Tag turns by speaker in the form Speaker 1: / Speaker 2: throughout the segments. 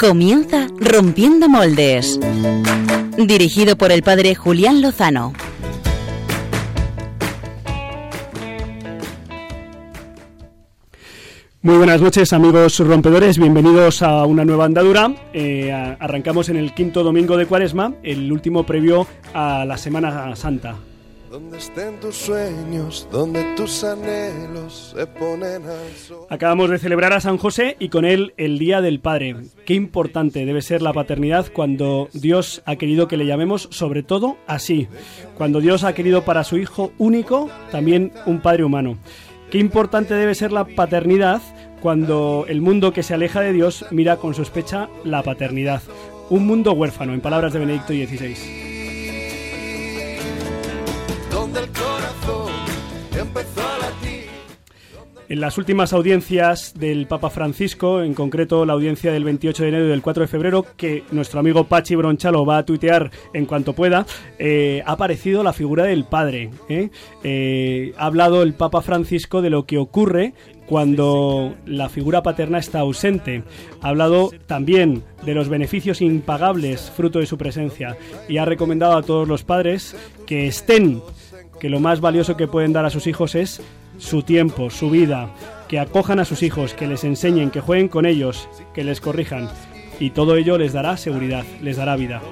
Speaker 1: Comienza Rompiendo Moldes. Dirigido por el padre Julián Lozano.
Speaker 2: Muy buenas noches amigos rompedores, bienvenidos a una nueva andadura. Eh, arrancamos en el quinto domingo de Cuaresma, el último previo a la Semana Santa.
Speaker 3: Donde estén tus sueños, donde tus anhelos se ponen al sol.
Speaker 2: Acabamos de celebrar a San José y con él el Día del Padre. Qué importante debe ser la paternidad cuando Dios ha querido que le llamemos sobre todo así. Cuando Dios ha querido para su hijo único también un padre humano. Qué importante debe ser la paternidad cuando el mundo que se aleja de Dios mira con sospecha la paternidad. Un mundo huérfano, en palabras de Benedicto XVI.
Speaker 3: Corazón.
Speaker 2: En las últimas audiencias del Papa Francisco, en concreto la audiencia del 28 de enero y del 4 de febrero, que nuestro amigo Pachi Bronchalo va a tuitear en cuanto pueda, eh, ha aparecido la figura del padre. ¿eh? Eh, ha hablado el Papa Francisco de lo que ocurre cuando la figura paterna está ausente. Ha hablado también de los beneficios impagables fruto de su presencia y ha recomendado a todos los padres que estén, que lo más valioso que pueden dar a sus hijos es su tiempo, su vida, que acojan a sus hijos, que les enseñen, que jueguen con ellos, que les corrijan. Y todo ello les dará seguridad, les dará vida.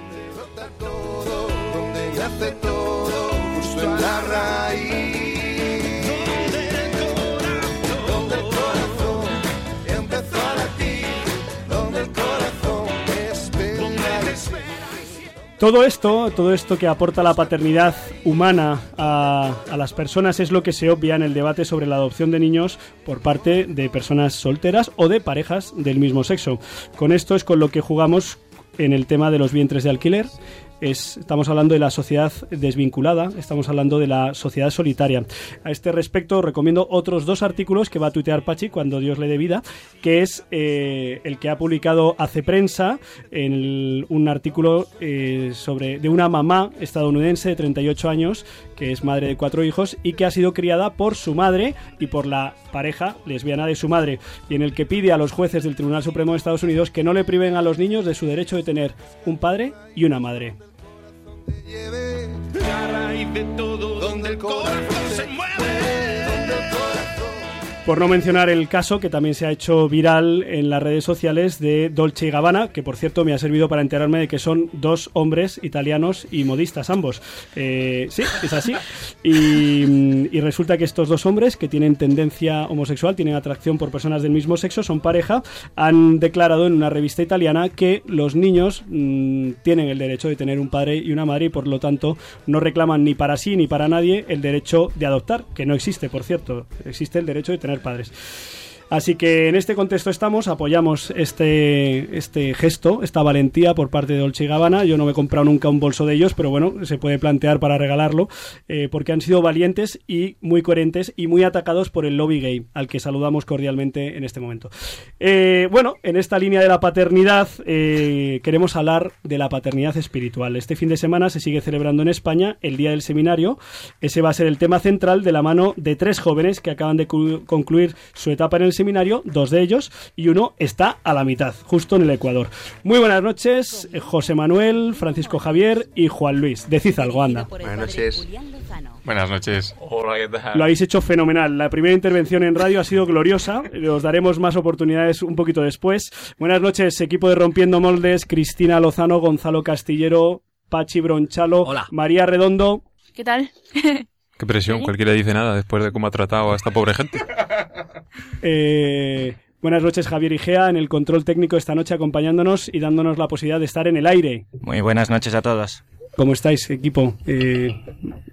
Speaker 3: Todo
Speaker 2: esto, todo esto que aporta la paternidad humana a, las personas es lo que se obvia en el debate sobre la adopción de niños por parte de personas solteras o de parejas del mismo sexo. Con esto es con lo que jugamos en el tema de los vientres de alquiler. Es, estamos hablando de la sociedad desvinculada, estamos hablando de la sociedad solitaria. A este respecto recomiendo otros dos artículos que va a tuitear Pachi cuando Dios le dé vida, que es eh, el que ha publicado Hace Prensa, en un artículo eh, sobre de una mamá estadounidense de 38 años, que es madre de cuatro hijos y que ha sido criada por su madre y por la pareja lesbiana de su madre, y en el que pide a los jueces del Tribunal Supremo de Estados Unidos que no le priven a los niños de su derecho de tener un padre y una madre.
Speaker 3: Lleve. La raíz de todo donde el corazón se mueve
Speaker 2: Por no mencionar el caso que también se ha hecho viral en las redes sociales de Dolce y Gabbana, que por cierto me ha servido para enterarme de que son dos hombres italianos y modistas ambos. Eh, sí, es así. Y, mm, y resulta que estos dos hombres que tienen tendencia homosexual, tienen atracción por personas del mismo sexo, son pareja, han declarado en una revista italiana que los niños mm, tienen el derecho de tener un padre y una madre y por lo tanto no reclaman ni para sí ni para nadie el derecho de adoptar, que no existe, por cierto. Existe el derecho de tener padres. Así que en este contexto estamos, apoyamos este, este gesto, esta valentía por parte de Dolce Gabbana. Yo no me he comprado nunca un bolso de ellos, pero bueno, se puede plantear para regalarlo, eh, porque han sido valientes y muy coherentes y muy atacados por el lobby gay, al que saludamos cordialmente en este momento. Eh, bueno, en esta línea de la paternidad eh, queremos hablar de la paternidad espiritual. Este fin de semana se sigue celebrando en España el Día del Seminario. Ese va a ser el tema central de la mano de tres jóvenes que acaban de concluir su etapa en el seminario, dos de ellos, y uno está a la mitad, justo en el Ecuador. Muy buenas noches, eh, José Manuel, Francisco Javier y Juan Luis. Decid algo, anda.
Speaker 4: Buenas noches.
Speaker 5: Buenas noches.
Speaker 6: Hola, ¿qué tal?
Speaker 2: Lo habéis hecho fenomenal. La primera intervención en radio ha sido gloriosa. Os daremos más oportunidades un poquito después. Buenas noches, equipo de Rompiendo Moldes, Cristina Lozano, Gonzalo Castillero, Pachi Bronchalo,
Speaker 6: Hola.
Speaker 2: María Redondo.
Speaker 7: ¿Qué tal?
Speaker 5: Qué presión, cualquiera dice nada después de cómo ha tratado a esta pobre gente.
Speaker 2: Eh, buenas noches, Javier Igea, en el control técnico esta noche acompañándonos y dándonos la posibilidad de estar en el aire.
Speaker 6: Muy buenas noches a todos.
Speaker 2: ¿Cómo estáis, equipo? Eh,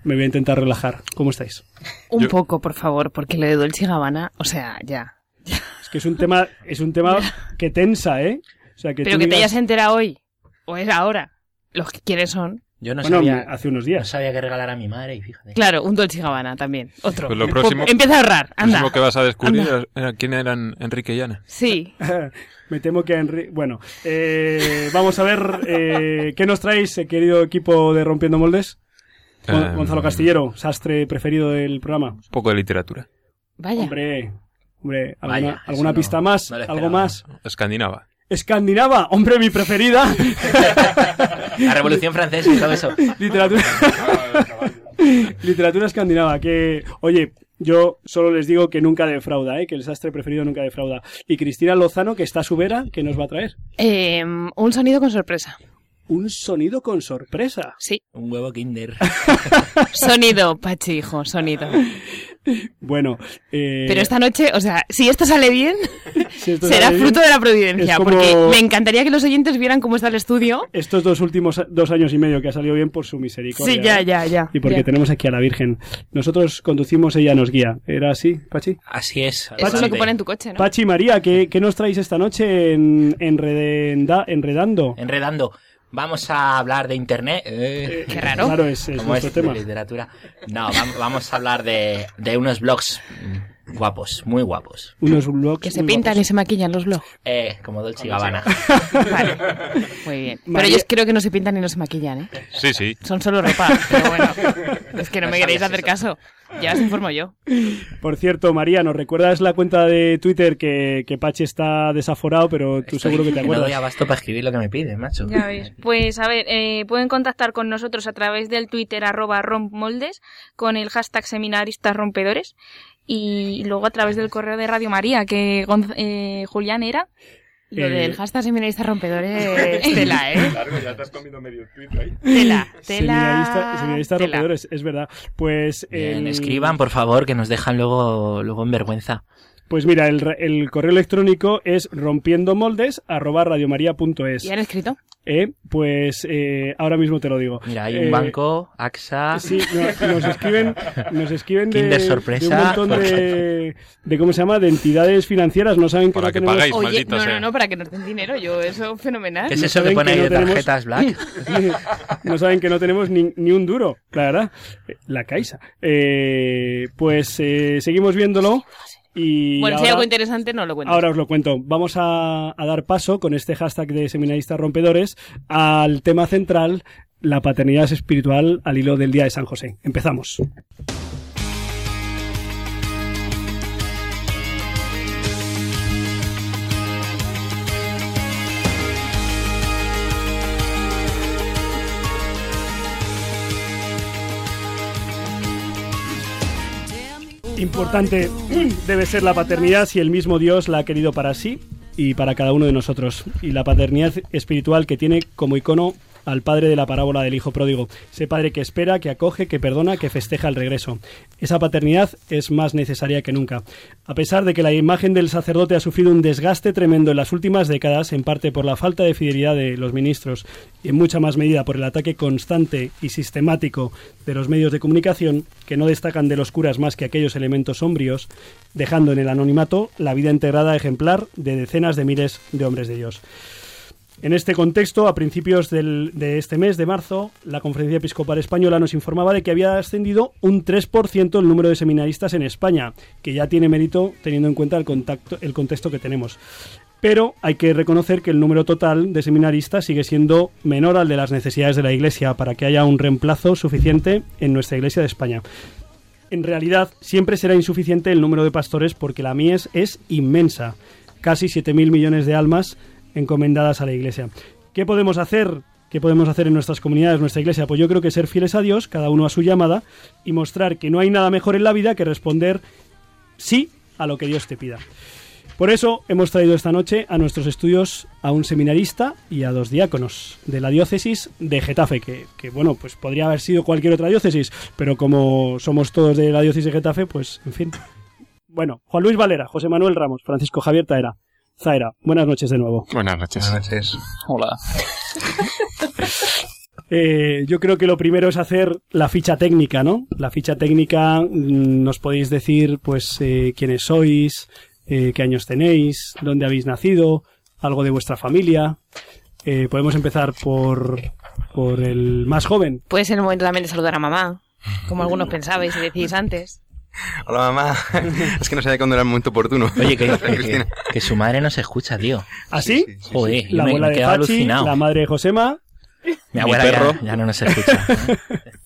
Speaker 2: me voy a intentar relajar. ¿Cómo estáis?
Speaker 7: Un
Speaker 5: Yo-
Speaker 7: poco, por favor, porque lo de Dolce Gabbana, o sea, ya.
Speaker 2: Es que es un tema, es un tema que tensa, ¿eh? O sea, que
Speaker 7: Pero que te hayas enterado hoy, o es ahora. Los que quieren son.
Speaker 6: Yo no
Speaker 2: bueno,
Speaker 6: sabía,
Speaker 2: hace unos
Speaker 6: no
Speaker 2: días.
Speaker 6: sabía qué regalar a mi madre y fíjate.
Speaker 7: Claro, un Dolce Gabbana también. Otro.
Speaker 5: Pues lo próximo-
Speaker 7: Empieza a ahorrar,
Speaker 5: Lo
Speaker 7: anda.
Speaker 5: próximo que vas a descubrir
Speaker 7: Anda.
Speaker 5: era quién eran Enrique y Ana.
Speaker 7: Sí.
Speaker 2: Me temo que Henry... Bueno, eh, vamos a ver eh, qué nos traéis, eh, querido equipo de Rompiendo Moldes. Gon-
Speaker 5: Eh,
Speaker 2: Gonzalo Castillero, sastre preferido del programa.
Speaker 5: Un poco de literatura.
Speaker 7: Vaya.
Speaker 2: Hombre, hombre, ¿alguna,
Speaker 6: Vaya,
Speaker 2: alguna
Speaker 6: eso no-
Speaker 2: pista más?
Speaker 6: no lo
Speaker 2: ¿Algo más?
Speaker 5: Escandinava.
Speaker 2: Escandinava, hombre, mi preferida.
Speaker 6: La Revolución Francesa y todo eso.
Speaker 2: Literatura. Literatura escandinava, que, oye, yo solo les digo que nunca defrauda, ¿eh? que el sastre preferido nunca defrauda. Y Cristina Lozano, que está a su vera, ¿qué nos va a traer?
Speaker 7: Eh, un sonido con sorpresa.
Speaker 2: Un sonido con sorpresa.
Speaker 7: Sí.
Speaker 6: Un huevo Kinder.
Speaker 7: Sonido, Pachi, hijo, sonido.
Speaker 2: Bueno, eh,
Speaker 7: Pero esta noche, o sea, si esto sale bien,
Speaker 2: si esto
Speaker 7: será
Speaker 2: sale bien,
Speaker 7: fruto de la providencia.
Speaker 2: como-
Speaker 7: Porque me encantaría que los oyentes vieran cómo está el estudio.
Speaker 2: Estos dos últimos dos años y medio que ha salido bien por su misericordia.
Speaker 7: Sí, ya, ya, ya.
Speaker 2: Y porque
Speaker 7: Ya.
Speaker 2: tenemos aquí a la Virgen. Nosotros conducimos, ella nos guía. ¿Era así, Pachi?
Speaker 6: Así es.
Speaker 7: Eso es lo que pone en tu coche, ¿no?
Speaker 2: Pachi María, ¿qué, qué nos traéis esta noche en, en Redenda- Enredando?
Speaker 6: Enredando. Vamos a hablar de internet. Eh,
Speaker 7: Qué raro.
Speaker 2: Claro, es, es
Speaker 6: ¿Cómo
Speaker 2: nuestro
Speaker 6: es?
Speaker 2: tema.
Speaker 6: De literatura. No, vam- vamos a hablar de, de unos blogs guapos, muy guapos.
Speaker 2: Unos blogs.
Speaker 7: Que se pintan y se maquillan los blogs.
Speaker 6: Eh, como Dolce y Gabbana.
Speaker 7: Vale. Muy bien. Pero ellos creo que no se pintan y no se maquillan, ¿eh?
Speaker 5: Sí, sí.
Speaker 7: Son solo ropa. Pero bueno, es que no me queréis hacer caso. Ya os informo yo.
Speaker 2: Por cierto, María, ¿nos recuerdas la cuenta de Twitter que, que Pachi está desaforado, pero tú seguro que te
Speaker 6: No doy
Speaker 2: acuerdas?
Speaker 6: abasto para escribir lo que me pide, macho.
Speaker 4: Ya ves. Pues a ver, eh, pueden contactar con nosotros a través del Twitter arroba rompmoldes con el hashtag seminaristas rompedores y luego a través del correo de Radio María que Gonz- eh, Julián era.
Speaker 7: Lo
Speaker 2: Eh,
Speaker 7: del hashtag seminarista rompedores, tela, ¿eh?
Speaker 5: Claro, ya te has comido medio tweet ahí.
Speaker 7: Tela, tela.
Speaker 2: Seminarista, seminarista
Speaker 7: tela.
Speaker 2: rompedores, es verdad. Pues,
Speaker 6: Bien,
Speaker 2: el-
Speaker 6: escriban, por favor, que nos dejan luego, luego en vergüenza.
Speaker 2: Pues mira, el, re- el correo electrónico es rompiendomoldes arroba radiomaria.es.
Speaker 7: ¿Y han escrito?
Speaker 2: Eh, pues eh, ahora mismo te lo digo.
Speaker 6: Mira, hay
Speaker 2: Eh,
Speaker 6: un banco, AXA.
Speaker 2: Sí, no- nos escriben, nos escriben de,
Speaker 6: sorpresa.
Speaker 2: un montón de, de, ¿cómo se llama? De entidades financieras. No saben que
Speaker 5: Para
Speaker 2: no
Speaker 5: que
Speaker 2: tenemos...
Speaker 5: pagáis.
Speaker 7: Oye,
Speaker 5: maldita
Speaker 7: no,
Speaker 5: sea.
Speaker 7: no, no, para que nos den dinero. Yo, eso fenomenal.
Speaker 6: ¿Qué es
Speaker 2: no
Speaker 6: eso que
Speaker 2: saben
Speaker 6: pone
Speaker 2: que
Speaker 6: ahí
Speaker 2: no
Speaker 6: de
Speaker 2: tenemos-
Speaker 6: tarjetas Black?
Speaker 2: no saben que no tenemos ni, ni un duro, la verdad. Eh, La Caixa. Eh, pues eh, seguimos viéndolo. Y
Speaker 7: Bueno, si hay
Speaker 2: ahora-
Speaker 7: algo interesante, no lo cuento.
Speaker 2: Ahora os lo cuento. Vamos a, a dar paso con este hashtag de seminaristas rompedores al tema central, la paternidad espiritual al hilo del Día de San José. Empezamos. Importante debe ser la paternidad si el mismo Dios la ha querido para sí y para cada uno de nosotros. Y la paternidad espiritual que tiene como icono al padre de la parábola del hijo pródigo. Ese padre que espera, que acoge, que perdona, que festeja el regreso. Esa paternidad es más necesaria que nunca. A pesar de que la imagen del sacerdote ha sufrido un desgaste tremendo en las últimas décadas, en parte por la falta de fidelidad de los ministros y en mucha más medida por el ataque constante y sistemático de los medios de comunicación, que no destacan de los curas más que aquellos elementos sombríos, dejando en el anonimato la vida integrada ejemplar de decenas de miles de hombres de Dios. En este contexto, a principios de este mes de marzo, la Conferencia Episcopal Española nos informaba de que había ascendido un 3% el número de seminaristas en España, que ya tiene mérito teniendo en cuenta el, el contexto que tenemos. Pero hay que reconocer que el número total de seminaristas sigue siendo menor al de las necesidades de la Iglesia para que haya un reemplazo suficiente en nuestra Iglesia de España. En realidad, siempre será insuficiente el número de pastores porque la mies es inmensa, casi 7.000 millones de almas encomendadas a la Iglesia. ¿Qué podemos hacer? ¿Qué podemos hacer en nuestras comunidades, nuestra Iglesia? Pues yo creo que ser fieles a Dios, cada uno a su llamada, y mostrar que no hay nada mejor en la vida que responder sí a lo que Dios te pida. Por eso hemos traído esta noche a nuestros estudios a un seminarista y a dos diáconos de la diócesis de Getafe, que, bueno, pues podría haber sido cualquier otra diócesis, pero como somos todos de la diócesis de Getafe, pues en fin. Bueno, Juan Luis Valera, José Manuel Ramos, Francisco Javier Taera. Zaera, buenas noches de nuevo.
Speaker 5: Buenas noches.
Speaker 8: Buenas noches.
Speaker 6: Hola.
Speaker 2: Eh, yo creo que lo primero es hacer la ficha técnica, ¿no? La ficha técnica, mm, nos podéis decir, pues, eh, quiénes sois, eh, qué años tenéis, dónde habéis nacido, algo de vuestra familia. Eh, podemos empezar por, por el más joven.
Speaker 7: Puede ser el momento también de saludar a mamá, como algunos pensabais y decís antes.
Speaker 8: Hola mamá. es que no sabía cuándo era el momento oportuno.
Speaker 6: Oye, que, que,
Speaker 8: Cristina.
Speaker 6: que su madre no se escucha, tío.
Speaker 2: ¿Así?
Speaker 8: Sí, sí, sí.
Speaker 6: Joder, yo
Speaker 2: La
Speaker 6: me,
Speaker 2: abuela
Speaker 6: me
Speaker 2: de Pachi,
Speaker 6: alucinado.
Speaker 2: la madre de Josema.
Speaker 6: Mi abuela
Speaker 5: Mi
Speaker 6: ya-
Speaker 5: perro.
Speaker 6: Ya, no nos escucha.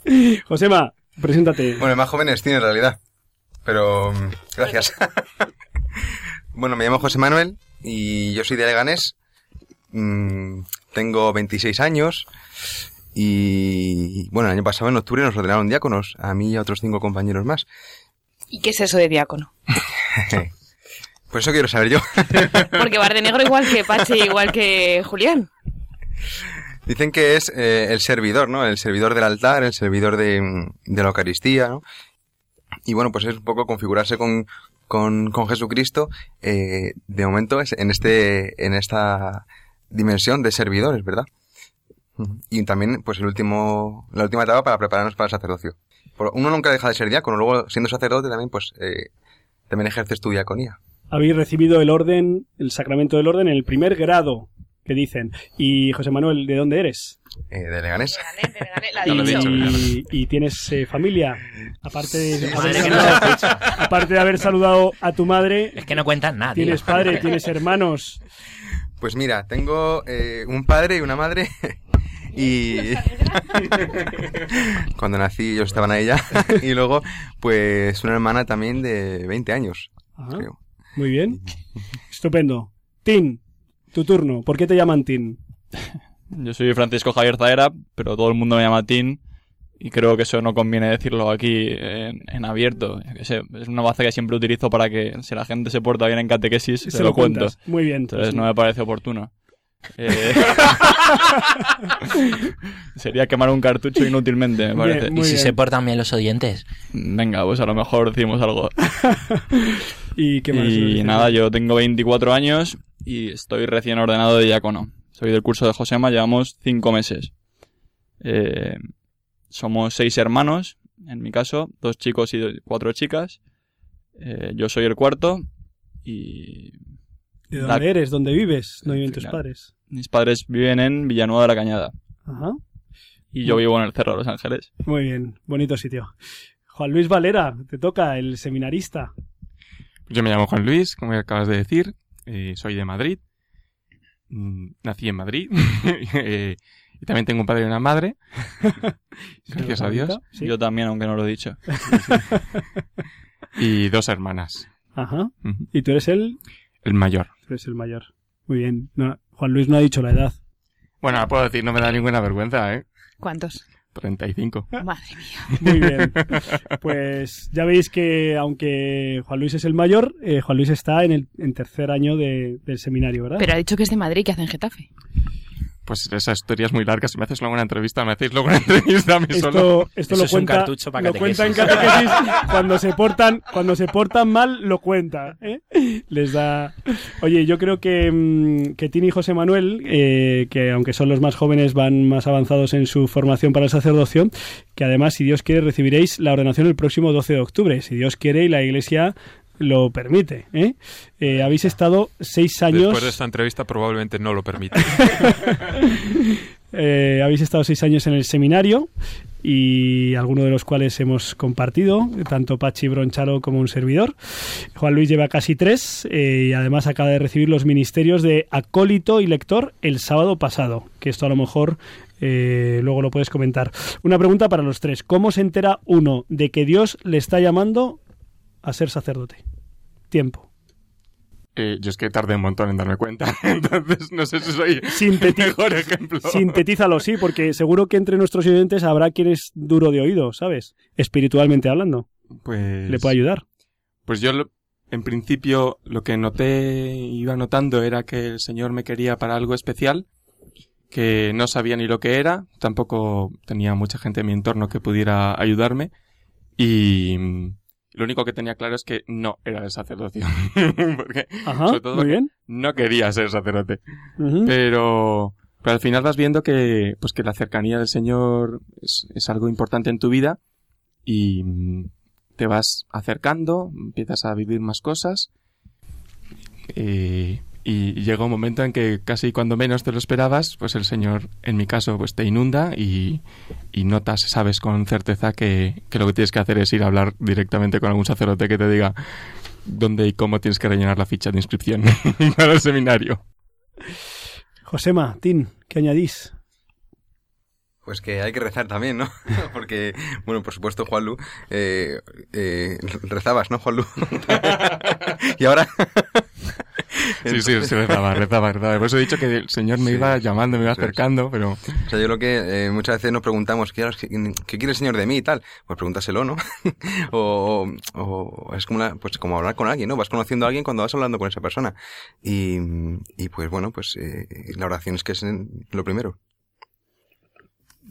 Speaker 2: Josema, preséntate.
Speaker 8: Bueno, más joven es Cine en realidad. Pero mm, gracias. bueno, me llamo José Manuel y yo soy de Leganés mm, tengo 26 años y, bueno, el año pasado en octubre nos ordenaron diáconos, a mí y a otros cinco compañeros más.
Speaker 7: ¿Y qué es eso de diácono?
Speaker 8: Pues eso quiero saber yo.
Speaker 7: Porque Bar de Negro igual que Pachi, igual que Julián.
Speaker 8: Dicen que es eh, el servidor, ¿no? El servidor del altar, el servidor de, de la Eucaristía, ¿no? Y bueno, pues es un poco configurarse con, con, con Jesucristo, eh, de momento es en este, en esta dimensión de servidores, ¿verdad? Y también, pues el último, la última etapa para prepararnos para el sacerdocio. Por- Uno nunca deja de ser diácono, luego siendo sacerdote también, pues, eh, también ejerces tu diaconía.
Speaker 2: Habéis recibido el orden, el sacramento del orden en el primer grado, que dicen. Y José Manuel, ¿de dónde eres?
Speaker 8: Eh, de Leganés.
Speaker 5: Lo he dicho,
Speaker 2: Y, y tienes eh, familia. Aparte de,
Speaker 6: Sí,
Speaker 2: haber
Speaker 6: madre que no
Speaker 2: saludado, aparte de haber saludado a tu madre,
Speaker 6: Es que no cuentan nada.
Speaker 2: tienes padre, tienes hermanos.
Speaker 8: Pues mira, tengo eh, un padre y una madre. Y cuando nací ellos estaban ahí ya. Y luego, pues una hermana también de 20 años.
Speaker 2: Ajá,
Speaker 8: creo.
Speaker 2: muy bien. Estupendo. Tin, tu turno. ¿Por qué te llaman Tin?
Speaker 9: Yo soy Francisco Javier Zaera, pero todo el mundo me llama Tin. Y creo que eso no conviene decirlo aquí en, en abierto. Es una base que siempre utilizo para que si la gente se porta bien en catequesis, se, lo, cuento.
Speaker 2: Muy bien.
Speaker 9: Entonces
Speaker 2: pues,
Speaker 9: no me parece oportuno. Eh, Sería quemar un cartucho inútilmente, me parece.
Speaker 6: ¿Y si
Speaker 2: bien.
Speaker 6: se portan bien los oyentes?
Speaker 9: Venga, pues a lo mejor decimos algo.
Speaker 2: ¿Y qué más?
Speaker 9: Y nada, yo tengo 24 años y estoy recién ordenado de diácono. Soy del curso de Josema, llevamos 5 meses. Eh, somos seis hermanos, en mi caso, dos chicos y cuatro chicas. Eh, yo soy el cuarto y
Speaker 2: ¿De
Speaker 9: la-
Speaker 2: dónde eres? ¿Dónde vives? ¿No
Speaker 9: Al
Speaker 2: viven tus padres?
Speaker 9: mis padres viven en Villanueva de la Cañada
Speaker 2: Ajá.
Speaker 9: y yo vivo en el Cerro de Los Ángeles.
Speaker 2: Muy bien. Bonito sitio. Juan Luis Valera, te toca, el seminarista.
Speaker 5: Yo me llamo Juan Luis, como acabas de decir, eh, soy de Madrid, Mm, nací en Madrid eh, y también tengo un padre y una madre, gracias a Dios,
Speaker 2: Sí.
Speaker 9: Yo también, aunque no lo he dicho.
Speaker 5: y dos hermanas,
Speaker 2: Ajá. ¿Y tú eres el?
Speaker 5: el mayor.
Speaker 2: Eres el mayor. Muy bien. No, Juan Luis no ha dicho la edad.
Speaker 5: Bueno, puedo decir, no me da ninguna vergüenza, ¿eh?
Speaker 7: ¿Cuántos?
Speaker 5: 35.
Speaker 7: Madre mía.
Speaker 2: Muy bien. Pues ya veis que aunque Juan Luis es el mayor, eh, Juan Luis está en el en tercer año de- del seminario, ¿verdad?
Speaker 7: Pero ha dicho que es de Madrid, que hace en Getafe.
Speaker 5: Pues esa historia es muy larga, si me haces luego una entrevista, me hacéis luego una entrevista a mí solo.
Speaker 2: Esto, esto
Speaker 6: Eso
Speaker 2: lo
Speaker 6: es un
Speaker 2: cuenta,
Speaker 6: cartucho para
Speaker 2: lo cuenta en
Speaker 6: catequesis.
Speaker 2: catequesis cuando se portan cuando se portan mal lo cuenta ¿eh? les da oye yo creo que mm, que Tini y José Manuel eh, que aunque son los más jóvenes van más avanzados en su formación para el sacerdocio que además si Dios quiere recibiréis la ordenación el próximo 12 de octubre si Dios quiere y la Iglesia lo permite ¿eh? Eh, habéis estado seis años
Speaker 5: Después de esta entrevista probablemente no lo permite.
Speaker 2: Eh, habéis estado seis años en el seminario y algunos de los cuales hemos compartido, tanto Pachi Bronchalo como un servidor. Juan Luis lleva casi tres eh, y además acaba de recibir los ministerios de acólito y lector el sábado pasado, que esto a lo mejor eh, luego lo puedes comentar. Una pregunta para los tres. ¿Cómo se entera uno de que Dios le está llamando a ser sacerdote? Tiempo.
Speaker 5: Eh, yo es que tardé un montón en darme cuenta, entonces no sé si soy el
Speaker 2: Sinteti-
Speaker 5: mejor ejemplo.
Speaker 2: Sintetízalo, sí, porque seguro que entre nuestros oyentes habrá quien es duro de oído, ¿sabes? Espiritualmente hablando.
Speaker 5: Pues,
Speaker 2: Le puede ayudar.
Speaker 5: Pues yo, lo- en principio, lo que noté, iba notando era que el Señor me quería para algo especial, que no sabía ni lo que era, tampoco tenía mucha gente en mi entorno que pudiera ayudarme, y lo único que tenía claro es que no era el sacerdocio, porque
Speaker 2: Ajá,
Speaker 5: sobre todo
Speaker 2: muy
Speaker 5: porque
Speaker 2: bien.
Speaker 5: no quería ser sacerdote. Pero, pero al final vas viendo que, pues que la cercanía del Señor es, es algo importante en tu vida y mm, te vas acercando, empiezas a vivir más cosas eh, y llega un momento en que casi cuando menos te lo esperabas, pues el Señor, en mi caso, pues te inunda y, y notas, sabes con certeza que, que lo que tienes que hacer es ir a hablar directamente con algún sacerdote que te diga dónde y cómo tienes que rellenar la ficha de inscripción para el seminario.
Speaker 2: Josema, Tin, ¿qué añadís?
Speaker 8: Pues que hay que rezar también, ¿no? Porque, bueno, por supuesto, Juanlu, eh, eh, rezabas, ¿no, Juanlu? y ahora,
Speaker 5: Sí, sí, sí, rezaba, rezaba, rezaba. Por eso he dicho que el Señor me
Speaker 8: Sí,
Speaker 5: iba llamando, me iba acercando, pero...
Speaker 8: O sea, yo creo que eh, muchas veces nos preguntamos, ¿qué, quiere el Señor de mí y tal? Pues pregúntaselo, ¿no? o, o- o es como, una- pues como hablar con alguien, ¿no? Vas conociendo a alguien cuando vas hablando con esa persona. Y, y pues bueno, pues eh, la oración es que es lo primero.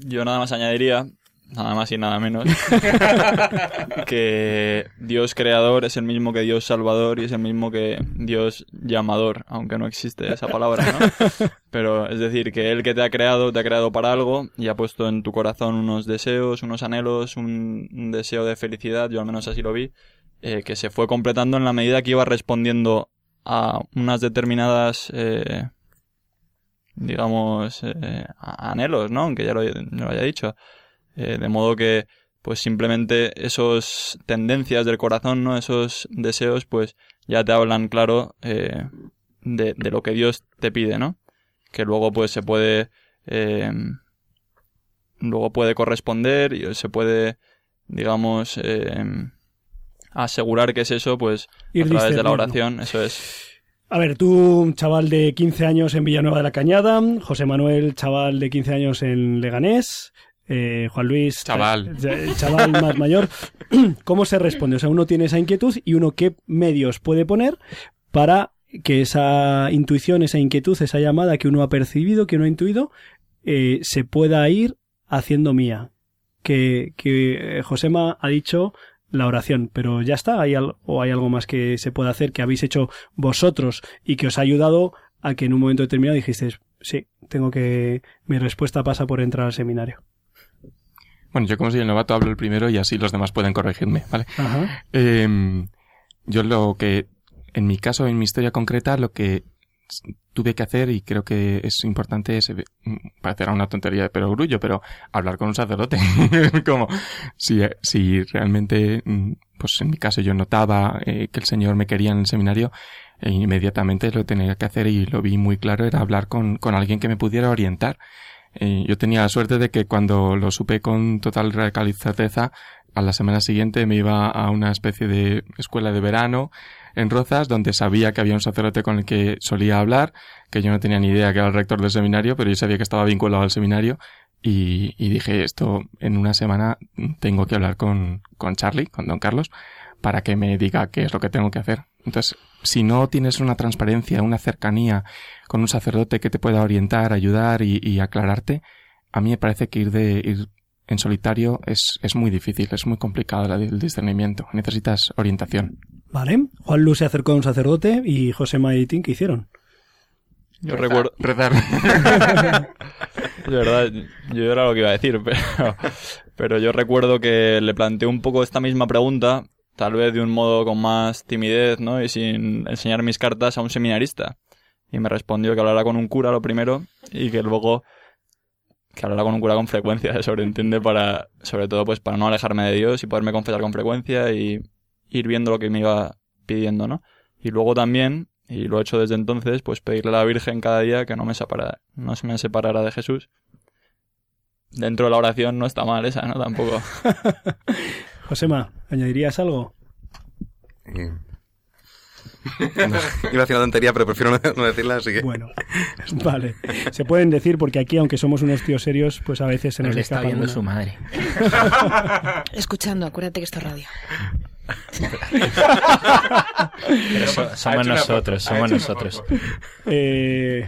Speaker 9: Yo nada más añadiría, nada más y nada menos, que Dios creador es el mismo que Dios salvador y es el mismo que Dios llamador, aunque no existe esa palabra, ¿no? Pero es decir, que Él que te ha creado, te ha creado para algo y ha puesto en tu corazón unos deseos, unos anhelos, un, un deseo de felicidad, yo al menos así lo vi, eh, que se fue completando en la medida que iba respondiendo a unas determinadas... eh, digamos, eh, anhelos, ¿no? Aunque ya lo, lo haya dicho. Eh, de modo que, pues simplemente esos tendencias del corazón, ¿no? Esos deseos, pues ya te hablan claro eh, de, de lo que Dios te pide, ¿no? Que luego, pues se puede, eh, luego puede corresponder y se puede, digamos, eh, asegurar que es eso, pues
Speaker 2: Ir
Speaker 9: a través de la oración, eso es.
Speaker 2: A ver, tú, chaval de 15 años en Villanueva de la Cañada, José Manuel, chaval de 15 años en Leganés, eh, Juan Luis,
Speaker 5: Chaval.
Speaker 2: chaval más mayor. ¿Cómo se responde? O sea, uno tiene esa inquietud y uno qué medios puede poner para que esa intuición, esa inquietud, esa llamada que uno ha percibido, que uno ha intuido, eh, se pueda ir haciendo mía. Que, que eh, Josema ha dicho la oración, pero ya está, ¿Hay al- o hay algo más que se pueda hacer que habéis hecho vosotros y que os ha ayudado a que en un momento determinado dijisteis, sí, tengo que, mi respuesta pasa por entrar al seminario.
Speaker 5: Bueno, yo como soy el novato hablo el primero y así los demás pueden corregirme, ¿vale?
Speaker 2: Ajá.
Speaker 5: Eh, yo lo que, en mi caso, en mi historia concreta, lo que tuve que hacer y creo que es importante eh, parecerá una tontería de perogrullo, pero hablar con un sacerdote. Como si, eh, si realmente, mm, pues en mi caso yo notaba eh, que el Señor me quería en el seminario, e inmediatamente lo tenía que hacer y lo vi muy claro, era hablar con, con alguien que me pudiera orientar. Eh, yo tenía la suerte de que cuando lo supe con total certeza, a la semana siguiente me iba a una especie de escuela de verano en Rozas, donde sabía que había un sacerdote con el que solía hablar, que yo no tenía ni idea que era el rector del seminario, pero yo sabía que estaba vinculado al seminario, y, y dije, esto en una semana tengo que hablar con, con Charlie, con don Carlos, para que me diga qué es lo que tengo que hacer. Entonces, si no tienes una transparencia, una cercanía con un sacerdote que te pueda orientar, ayudar y, aclararte, a mí me parece que ir de ir en solitario es, es muy difícil, es muy complicado la- el discernimiento. Necesitas orientación.
Speaker 2: Vale. Juan Luis se acercó a un sacerdote y José Maitín, ¿qué hicieron?
Speaker 9: Yo recuerdo.
Speaker 5: Rezar.
Speaker 9: Es verdad, yo era lo que iba a decir, pero, pero yo recuerdo que le planteé un poco esta misma pregunta, tal vez de un modo con más timidez, ¿no? Y sin enseñar mis cartas a un seminarista. Y me respondió que hablara con un cura lo primero y que luego que hablara con un cura con frecuencia, se sobreentiende para, sobre todo pues para no alejarme de Dios y poderme confesar con frecuencia y ir viendo lo que me iba pidiendo, ¿no? Y luego también, y lo he hecho desde entonces, pues pedirle a la Virgen cada día que no me separara, no se me separara de Jesús. Dentro de la oración no está mal esa, ¿no? Tampoco.
Speaker 2: Josema, ¿añadirías algo?
Speaker 8: Iba a decir una tontería, pero prefiero no, no decirla, así que...
Speaker 2: Bueno, vale. Se pueden decir porque aquí, aunque somos unos tíos serios, pues a veces se
Speaker 6: Nos le está
Speaker 2: escapa
Speaker 6: viendo
Speaker 2: alguna.
Speaker 6: su madre.
Speaker 7: Escuchando, acuérdate que esto es radio.
Speaker 6: Pero so- somos nosotros, somos nosotros.
Speaker 2: Eh,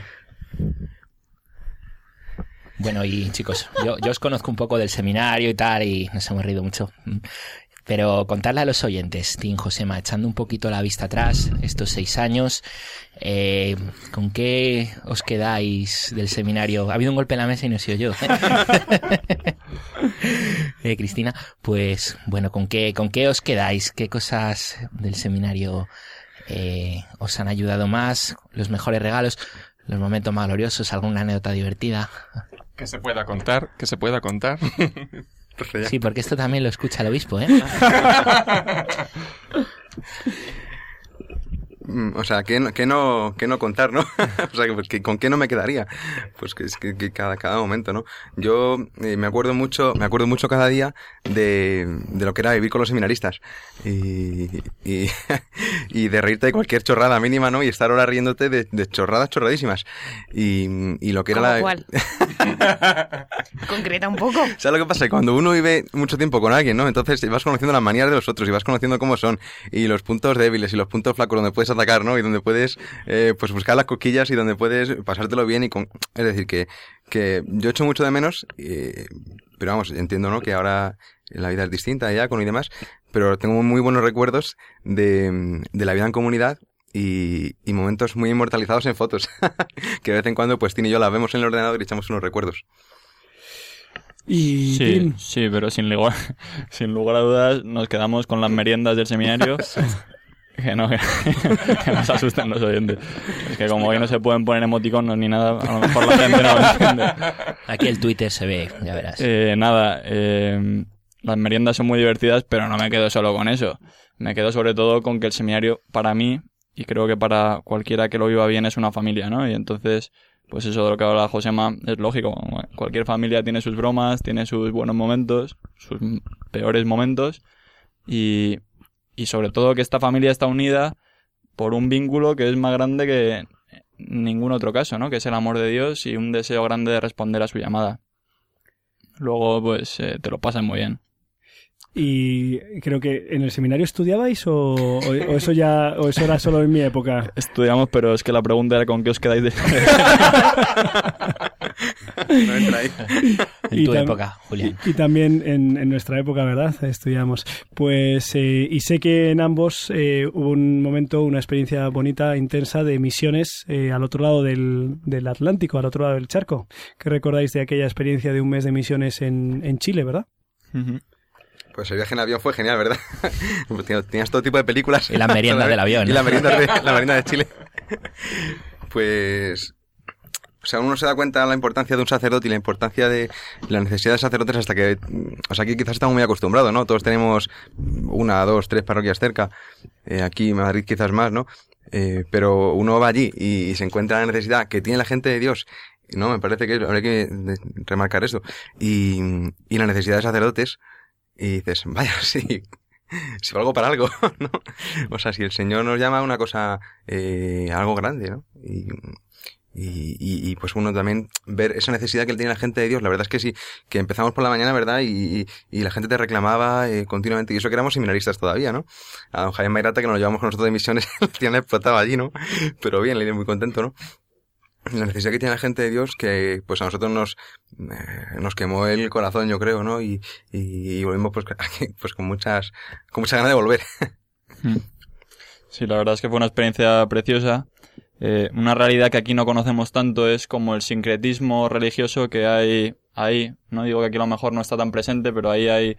Speaker 6: Bueno, y chicos, yo, yo os conozco un poco del seminario y tal, y nos hemos reído mucho. Pero contarle a los oyentes, Tim Josema, echando un poquito la vista atrás, estos seis años, eh, ¿con qué os quedáis del seminario? Ha habido un golpe en la mesa y no he sido yo. Eh, Cristina, pues bueno, ¿con qué, ¿con qué os quedáis? ¿Qué cosas del seminario eh, os han ayudado más? ¿Los mejores regalos? ¿Los momentos más gloriosos? ¿Alguna anécdota divertida?
Speaker 5: Que se pueda contar, que se pueda contar.
Speaker 8: Ya-
Speaker 6: Sí, porque esto también lo escucha el obispo, ¿eh?
Speaker 8: mm, o sea, ¿qué no, qué no, qué no contar, no? o sea, pues, ¿con qué no me quedaría? Pues que es que, que cada, cada momento, ¿no? Yo eh, me acuerdo mucho, me acuerdo mucho cada día de, de lo que era vivir con los seminaristas y, y, y de reírte de cualquier chorrada mínima, ¿no? Y estar ahora riéndote de, de chorradas chorradísimas. Y, y lo que era
Speaker 7: ¿Cómo
Speaker 8: la...
Speaker 7: cuál? Concreta un poco.
Speaker 8: ¿Sabes lo que pasa? Cuando uno vive mucho tiempo con alguien, ¿no? Entonces vas conociendo las manías de los otros y vas conociendo cómo son y los puntos débiles y los puntos flacos donde puedes atacar, ¿no? Y donde puedes, eh, pues buscar las coquillas y donde puedes pasártelo bien y con... Es decir, que, que yo echo mucho de menos, eh, pero vamos, entiendo, ¿no? Que ahora la vida es distinta ya con y demás, pero tengo muy buenos recuerdos de, de la vida en comunidad y, y momentos muy inmortalizados en fotos, que de vez en cuando pues Tini y yo las vemos en el ordenador y echamos unos recuerdos.
Speaker 2: Y
Speaker 9: Sí,
Speaker 2: Tim,
Speaker 9: sí, pero sin lugar, sin lugar a dudas nos quedamos con las meriendas del seminario. Que no, que, que nos asusten los oyentes. Es que como hoy no se pueden poner emoticonos ni nada, a lo mejor la gente no lo entiende.
Speaker 6: Aquí el Twitter se ve, ya verás.
Speaker 9: Eh, nada, eh, las meriendas son muy divertidas, pero no me quedo solo con eso. Me quedo sobre todo con que el seminario, para mí, y creo que para cualquiera que lo viva bien, es una familia, ¿no? Y entonces, pues eso de lo que habla Josema es lógico. Cualquier familia tiene sus bromas, tiene sus buenos momentos, sus peores momentos, y, y sobre todo que esta familia está unida por un vínculo que es más grande que ningún otro caso, ¿no? Que es el amor de Dios y un deseo grande de responder a su llamada. Luego, pues, eh, te lo pasan muy bien.
Speaker 2: y creo que en el seminario estudiabais o, o- o eso ya o eso era solo en mi época.
Speaker 9: Estudiamos, pero es que la pregunta era con qué os quedáis de...
Speaker 8: No entra ahí.
Speaker 6: En
Speaker 2: y
Speaker 6: tu época, Julián.
Speaker 2: Y, y también en, en nuestra época, ¿verdad? Estudiamos. Pues, eh, y sé que en ambos eh, hubo un momento, una experiencia bonita, intensa de misiones eh, al otro lado del, del Atlántico, al otro lado del charco. ¿Qué recordáis de aquella experiencia de un mes de misiones en, en Chile, verdad?
Speaker 8: Pues el viaje en avión fue genial, ¿verdad? Tenías- Tenías todo tipo de películas.
Speaker 6: Y la merienda del avión,
Speaker 8: Y la merienda de, la merienda de Chile. Pues... O sea, uno se da cuenta de la importancia de un sacerdote y la importancia de la necesidad de sacerdotes hasta que... O sea, aquí quizás estamos muy acostumbrados, ¿no? Todos tenemos una, dos, tres parroquias cerca. Eh, aquí en Madrid quizás más, ¿no? Eh, pero uno va allí y, se encuentra la necesidad que tiene la gente de Dios. No, me parece que habría que remarcar eso. Y, y la necesidad de sacerdotes. Y dices, vaya, sí, si valgo para algo, ¿no? O sea, si el Señor nos llama a una cosa, eh, algo grande, ¿no? Y, y, y, y, pues uno también ver esa necesidad que tiene la gente de Dios. La verdad es que sí, que empezamos por la mañana, ¿verdad? Y, y, y la gente te reclamaba eh, continuamente. Y eso que éramos seminaristas todavía, ¿no? A don Javier Mayrata, que nos llevamos con nosotros de misiones, tiene explotaba allí, ¿no? Pero bien, le iré muy contento, ¿no? la necesidad que tiene la gente de Dios que pues a nosotros nos eh, nos quemó el corazón yo creo no y, y, volvimos pues, pues con muchas con mucha ganas de volver
Speaker 9: Sí, la verdad es que fue una experiencia preciosa. Eh, una realidad que aquí no conocemos tanto es como el sincretismo religioso que hay ahí. No digo que aquí a lo mejor no está tan presente, pero ahí hay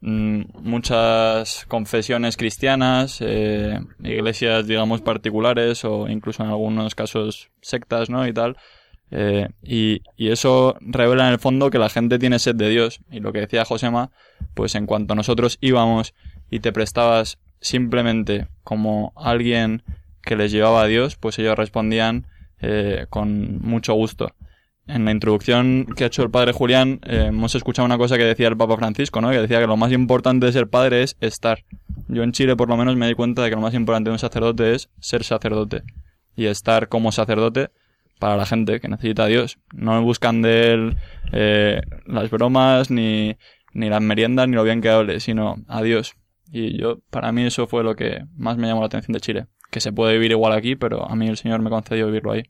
Speaker 9: mm, muchas confesiones cristianas, eh, iglesias, digamos, particulares o incluso en algunos casos sectas, ¿no? Y tal. Eh, y, y eso revela en el fondo que la gente tiene sed de Dios. Y lo que decía Josema, pues en cuanto nosotros íbamos y te prestabas simplemente como alguien que les llevaba a Dios, pues ellos respondían eh, con mucho gusto. En la introducción que ha hecho el padre Julián, eh, hemos escuchado una cosa que decía el Papa Francisco, ¿no? Que decía que lo más importante de ser padre es estar. Yo en Chile, por lo menos, me di cuenta de que lo más importante de un sacerdote es ser sacerdote. Y estar como sacerdote para la gente que necesita a Dios. No buscan de él eh, las bromas, ni, ni las meriendas, ni lo bien que hable, sino a Dios. Y yo, para mí eso fue lo que más me llamó la atención de Chile. Que se puede vivir igual aquí, pero a mí el Señor me concedió vivirlo ahí.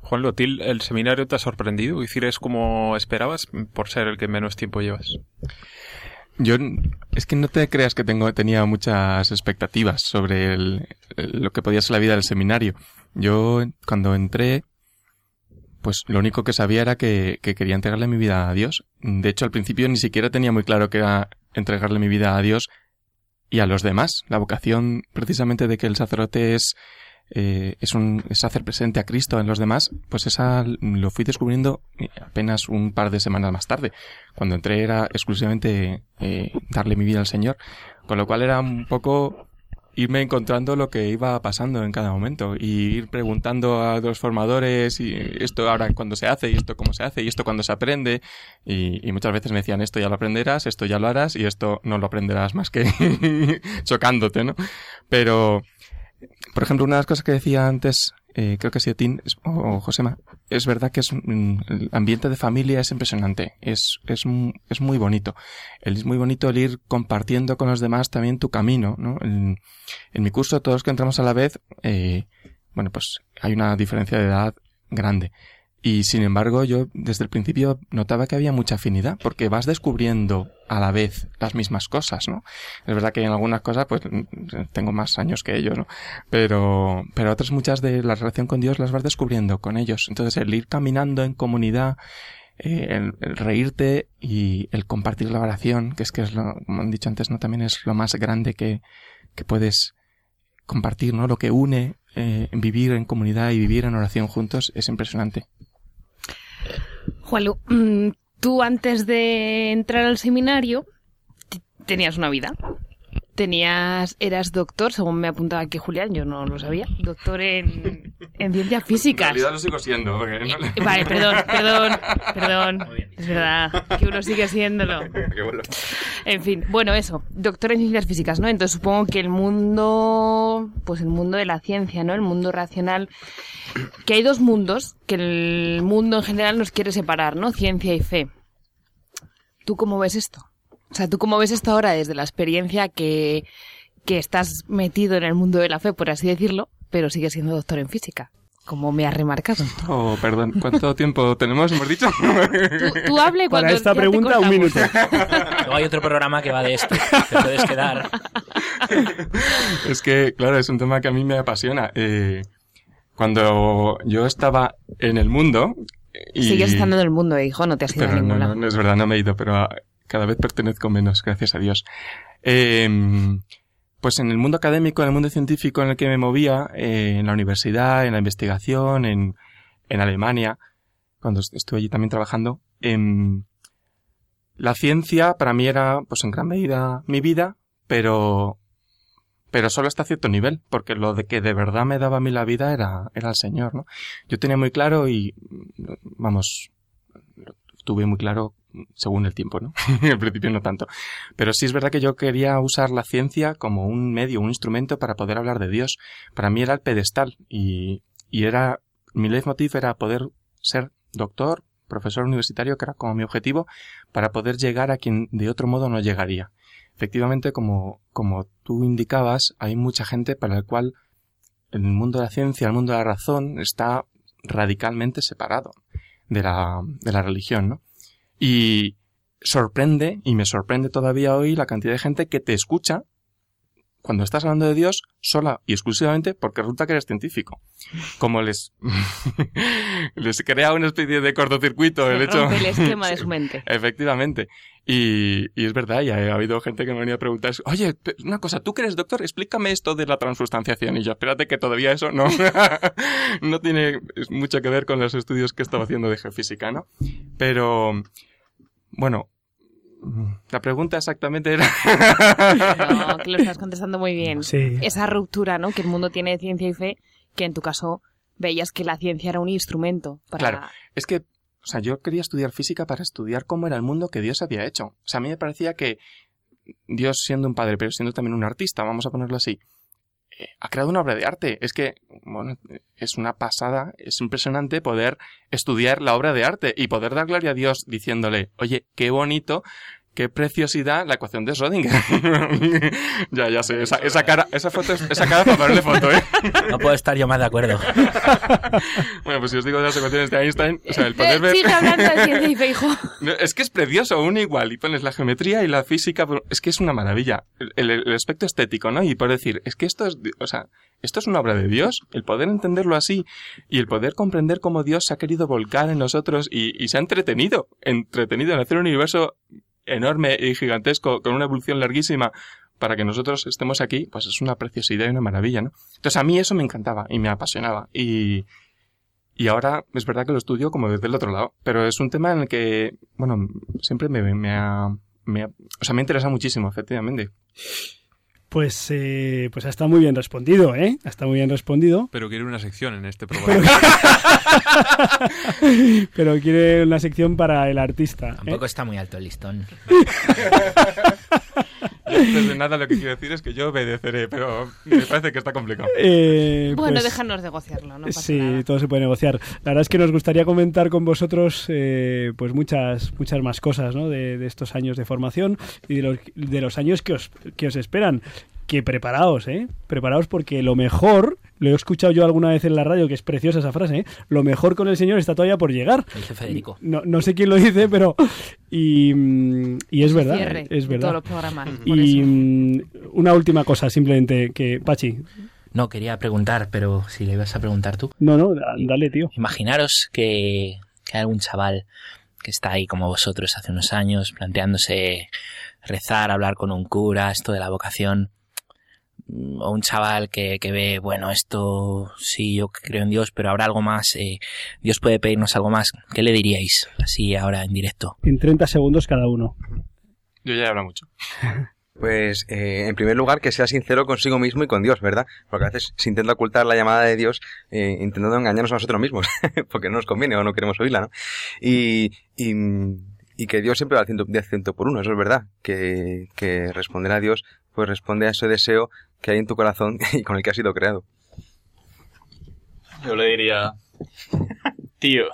Speaker 10: Juan Lotil, ¿el seminario te ha sorprendido? ¿Es decir, es como esperabas por ser el que menos tiempo llevas?
Speaker 5: Yo es que no te creas que tengo tenía muchas expectativas sobre el, el- lo que podía ser la vida del seminario. Yo cuando entré, pues lo único que sabía era que, que quería entregarle mi vida a Dios. De hecho, al principio ni siquiera tenía muy claro que era entregarle mi vida a Dios y a los demás. La vocación precisamente de que el sacerdote es eh, es, un, es hacer presente a Cristo en los demás, pues esa lo fui descubriendo apenas un par de semanas más tarde. Cuando entré era exclusivamente eh, darle mi vida al Señor, con lo cual era un poco irme encontrando lo que iba pasando en cada momento y ir preguntando a los formadores y esto ahora cuándo se hace y esto cómo se hace y esto cuándo se aprende y, y muchas veces me decían esto ya lo aprenderás, esto ya lo harás y esto no lo aprenderás más que chocándote, ¿no? Pero, por ejemplo, una de las cosas que decía antes, eh, creo que ha sido es- o, Josema, es verdad que es un- el ambiente de familia es impresionante, es, es, es muy bonito. El- es muy bonito el ir compartiendo con los demás también tu camino, ¿no? En, mi curso, todos que entramos a la vez, eh, bueno, pues hay una diferencia de edad grande. Y sin embargo, yo desde el principio notaba que había mucha afinidad, porque vas descubriendo a la vez las mismas cosas, ¿no? Es verdad que en algunas cosas, pues, tengo más años que ellos, ¿no? Pero, pero otras muchas de la relación con Dios las vas descubriendo con ellos. Entonces, el ir caminando en comunidad, eh, el, el reírte y el compartir la oración, que es que es lo, como han dicho antes, ¿no? También es lo más grande que, que puedes compartir, ¿no? Lo que une eh, vivir en comunidad y vivir en oración juntos es impresionante.
Speaker 7: Juanlu, mm, tú antes de entrar al seminario tenías una vida. Tenías, eras doctor, según me apuntaba aquí Julián, yo no lo sabía, doctor en, en ciencias físicas.
Speaker 5: lo sigo siendo. porque no le-
Speaker 7: Eh, Vale, perdón, perdón, perdón. Es verdad que uno sigue siéndolo. En fin, bueno, eso, doctor en ciencias físicas, ¿no? Entonces supongo que el mundo, pues el mundo de la ciencia, ¿no? El mundo racional, que hay dos mundos que el mundo en general nos quiere separar, ¿no? Ciencia y fe. ¿Tú cómo ves esto? O sea, ¿tú cómo ves esto ahora desde la experiencia que, que estás metido en el mundo de la fe, por así decirlo, pero sigues siendo doctor en física? Como me has remarcado.
Speaker 5: Oh, perdón. ¿Cuánto tiempo tenemos? ¿Hemos dicho?
Speaker 7: Tú, tú hable cuando
Speaker 2: Para esta
Speaker 7: ya te
Speaker 2: pregunta, un minuto.
Speaker 6: Luego hay otro programa que va de esto. Te puedes quedar.
Speaker 5: es que, claro, es un tema que a mí me apasiona. Eh, cuando yo estaba en el mundo... Y...
Speaker 7: Sigues estando en el mundo, eh, hijo, no te has ido a ningún
Speaker 5: no,
Speaker 7: lado.
Speaker 5: no, no es verdad, no me he ido, pero cada vez pertenezco menos, gracias a Dios. Eh, pues en el mundo académico, en el mundo científico en el que me movía, eh, en la universidad, en la investigación, en, en Alemania, cuando est- estuve allí también trabajando, em, la ciencia para mí era, pues en gran medida, mi vida, pero, pero solo hasta cierto nivel, porque lo de que de verdad me daba a mí la vida era, era el Señor, ¿no? Yo tenía muy claro y, vamos, tuve muy claro según el tiempo, ¿no? Al principio no tanto. Pero sí es verdad que yo quería usar la ciencia como un medio, un instrumento para poder hablar de Dios. Para mí era el pedestal y, y era, mi leitmotiv era poder ser doctor, profesor universitario, que era como mi objetivo, para poder llegar a quien de otro modo no llegaría. Efectivamente, como, como tú indicabas, hay mucha gente para la cual el mundo de la ciencia, el mundo de la razón, está radicalmente separado de la, de la religión, ¿no? Y sorprende, y me sorprende todavía hoy, la cantidad de gente que te escucha cuando estás hablando de Dios sola y exclusivamente porque resulta que eres científico. Como les, les crea una especie de cortocircuito el
Speaker 7: Se
Speaker 5: hecho.
Speaker 7: rompe el esquema de su mente.
Speaker 5: Efectivamente. Y, y es verdad, y ha, ha habido gente que me ha venido a preguntar, oye, una cosa, tú eres doctor, explícame esto de la transustanciación. Y yo, espérate que todavía eso no, no tiene mucho que ver con los estudios que estaba haciendo de geofísica, ¿no? Pero, bueno, la pregunta exactamente era...
Speaker 7: No, que lo estás contestando muy bien.
Speaker 2: Sí.
Speaker 7: Esa ruptura, ¿no? Que el mundo tiene de ciencia y fe, que en tu caso veías que la ciencia era un instrumento para...
Speaker 5: Claro. Es que, o sea, yo quería estudiar física para estudiar cómo era el mundo que Dios había hecho. O sea, a mí me parecía que Dios siendo un padre, pero siendo también un artista, vamos a ponerlo así, eh, ha creado una obra de arte. Es que, bueno, es una pasada, es impresionante poder estudiar la obra de arte y poder dar gloria a Dios diciéndole, oye, qué bonito, qué preciosidad la ecuación de Schrödinger. ya, ya sé, esa, esa cara, esa foto, es- esa cara para ponerle foto, ¿eh?
Speaker 6: No puedo estar yo más de acuerdo.
Speaker 5: Bueno, pues si os digo de las ecuaciones de Einstein, o sea, el poder ver...
Speaker 7: Sigue hablando de ciencia hijo.
Speaker 5: Es que es precioso, uno igual, y pones la geometría y la física, es que es una maravilla. El, el- el aspecto estético, ¿no? Y por decir, es que esto es, o sea, esto es una obra de Dios, el poder entenderlo así, y el poder comprender cómo Dios se ha querido volcar en nosotros y, y se ha entretenido, entretenido en hacer un universo enorme y gigantesco, con una evolución larguísima, para que nosotros estemos aquí, pues es una preciosidad y una maravilla, ¿no? Entonces a mí eso me encantaba y me apasionaba, y, y ahora es verdad que lo estudio como desde el otro lado, pero es un tema en el que, bueno, siempre me, me ha, me ha- o sea, me interesa muchísimo, efectivamente.
Speaker 2: Pues, eh, pues está muy bien respondido, ¿eh? Está muy bien respondido.
Speaker 10: Pero quiere una sección en este programa.
Speaker 2: Pero quiere una sección para el artista. ¿eh?
Speaker 6: Tampoco está muy alto el listón.
Speaker 5: Antes de nada, lo que quiero decir es que yo obedeceré, pero me parece que está complicado.
Speaker 2: Eh,
Speaker 7: Bueno,
Speaker 2: pues,
Speaker 7: déjanos negociarlo, no pasa
Speaker 2: sí,
Speaker 7: nada.
Speaker 2: todo se puede negociar. La verdad es que nos gustaría comentar con vosotros eh, pues muchas muchas más cosas ¿no? de, de estos años de formación y de los, de los años que os, que os esperan. Que preparaos, ¿eh? Preparaos porque lo mejor, lo he escuchado yo alguna vez en la radio, que es preciosa esa frase, ¿eh? Lo mejor con el Señor está todavía por llegar.
Speaker 6: Lo dice Federico.
Speaker 2: No, no sé quién lo dice, pero... Y, y es verdad,
Speaker 7: Cierre
Speaker 2: es
Speaker 7: de
Speaker 2: verdad.
Speaker 7: todos los programas,
Speaker 2: Y
Speaker 7: eso.
Speaker 2: mm, una última cosa, simplemente, que... Pachi,
Speaker 6: No, quería preguntar, pero si le ibas a preguntar tú.
Speaker 2: no, no, da- dale, tío.
Speaker 6: Imaginaros que, que hay algún chaval que está ahí como vosotros hace unos años, planteándose rezar, hablar con un cura, esto de la vocación. O un chaval que, que ve, bueno, esto sí, yo creo en Dios, pero habrá algo más, eh, Dios puede pedirnos algo más. ¿Qué le diríais? Así ahora en directo.
Speaker 2: En 30 segundos cada uno.
Speaker 5: Yo ya he hablado mucho.
Speaker 8: Pues, eh, en primer lugar, que sea sincero consigo mismo y con Dios, ¿verdad? Porque a veces se intenta ocultar la llamada de Dios eh, intentando engañarnos a nosotros mismos, porque no nos conviene o no queremos oírla, ¿no? Y, y, y que Dios siempre va al ciento, de ciento por uno, eso es verdad. Que, que responder a Dios, pues responde a ese deseo que hay en tu corazón y con el que has sido creado.
Speaker 9: Yo le diría, tío,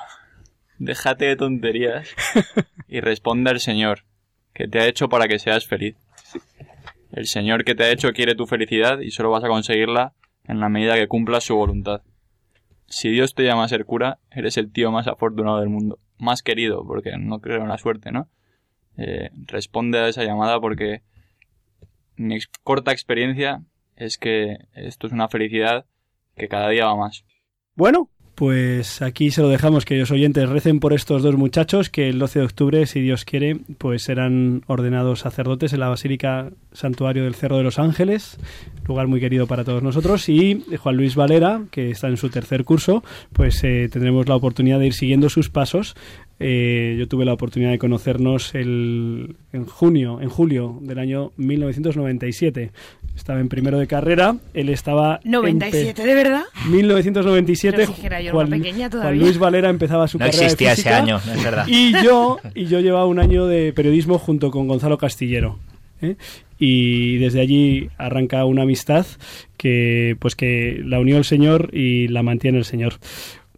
Speaker 9: déjate de tonterías y responde al Señor, que te ha hecho para que seas feliz. El Señor que te ha hecho quiere tu felicidad y solo vas a conseguirla en la medida que cumplas su voluntad. Si Dios te llama a ser cura, eres el tío más afortunado del mundo. Más querido, porque no creo en la suerte, ¿no? Eh, responde a esa llamada porque mi corta experiencia es que esto es una felicidad que cada día va más.
Speaker 2: Bueno, pues aquí se lo dejamos, queridos oyentes. Recen por estos dos muchachos que el 12 de octubre, si Dios quiere, pues serán ordenados sacerdotes en la Basílica Santuario del Cerro de los Ángeles, lugar muy querido para todos nosotros. Y Juan Luis Valera, que está en su tercer curso, pues eh, tendremos la oportunidad de ir siguiendo sus pasos. Eh, yo tuve la oportunidad de conocernos el, en junio, en julio del año 1997. Estaba en primero de carrera, él estaba... en pe-
Speaker 7: 97, ¿de verdad?
Speaker 2: 1997
Speaker 7: Pero si era yo
Speaker 2: Juan,
Speaker 7: más pequeña
Speaker 2: Juan
Speaker 7: todavía.
Speaker 2: Luis Valera empezaba su
Speaker 6: No
Speaker 2: carrera de
Speaker 6: existía ese
Speaker 2: física
Speaker 6: año, no es verdad.
Speaker 2: y yo y yo llevaba un año de periodismo junto con Gonzalo Castillero ¿eh? y desde allí arranca una amistad que pues que la unió el Señor y la mantiene el Señor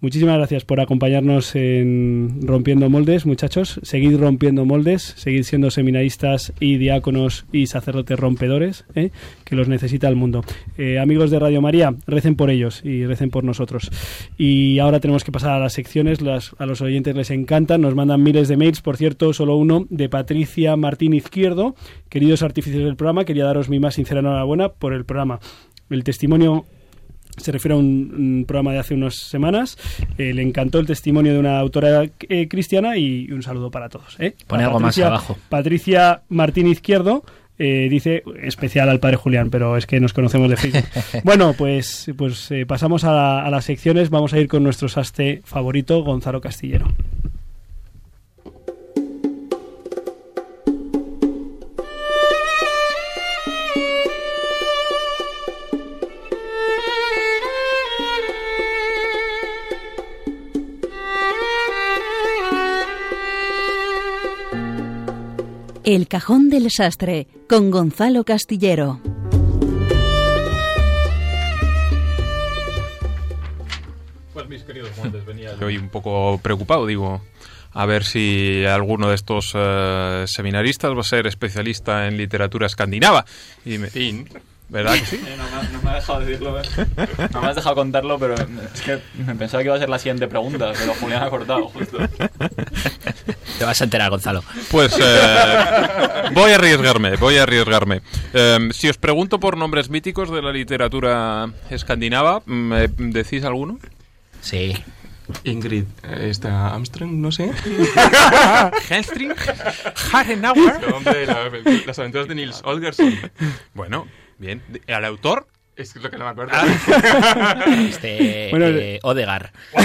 Speaker 2: Muchísimas gracias por acompañarnos en Rompiendo Moldes, muchachos. Seguid rompiendo moldes, seguid siendo seminaristas y diáconos y sacerdotes rompedores, ¿eh? que los necesita el mundo. Eh, amigos de Radio María, recen por ellos y recen por nosotros. Y ahora tenemos que pasar a las secciones, las, a los oyentes les encantan, nos mandan miles de mails, por cierto, solo uno de Patricia Martín Izquierdo. Queridos artífices del programa, quería daros mi más sincera enhorabuena por el programa. El testimonio se refiere a un, un programa de hace unas semanas. Eh, le encantó el testimonio de una autora eh, cristiana y un saludo para todos. ¿eh?
Speaker 6: Pone algo más abajo.
Speaker 2: Patricia Martín Izquierdo. dice especial al padre Julián, pero es que nos conocemos de Facebook. bueno, pues, pues pasamos a las secciones. Vamos a ir con nuestro saste favorito, Gonzalo Castillero.
Speaker 1: El cajón del sastre con Gonzalo Castillero.
Speaker 10: Pues mis queridos montes, venía yo hoy un poco preocupado, digo, a ver si alguno de estos eh, seminaristas va a ser especialista en literatura escandinava. Y me, ¿Verdad que sí?
Speaker 9: Eh, no, me, no me ha dejado decirlo, ¿eh? No me has dejado contarlo, pero es que me pensaba que iba a ser la siguiente pregunta, pero Julián ha cortado, justo.
Speaker 6: Te vas a enterar, Gonzalo.
Speaker 10: Pues eh, voy a arriesgarme, voy a arriesgarme. Eh, si os pregunto por nombres míticos de la literatura escandinava, ¿me decís alguno?
Speaker 6: Sí.
Speaker 5: Ingrid, eh, esta Armstrong, no sé.
Speaker 10: Hellstring,
Speaker 5: hombre, la- las aventuras de Nils Holgersson.
Speaker 10: Bueno, bien. ¿Al autor?
Speaker 5: Es lo que no me acuerdo.
Speaker 6: Este,
Speaker 2: Bueno,
Speaker 6: eh, Odegar.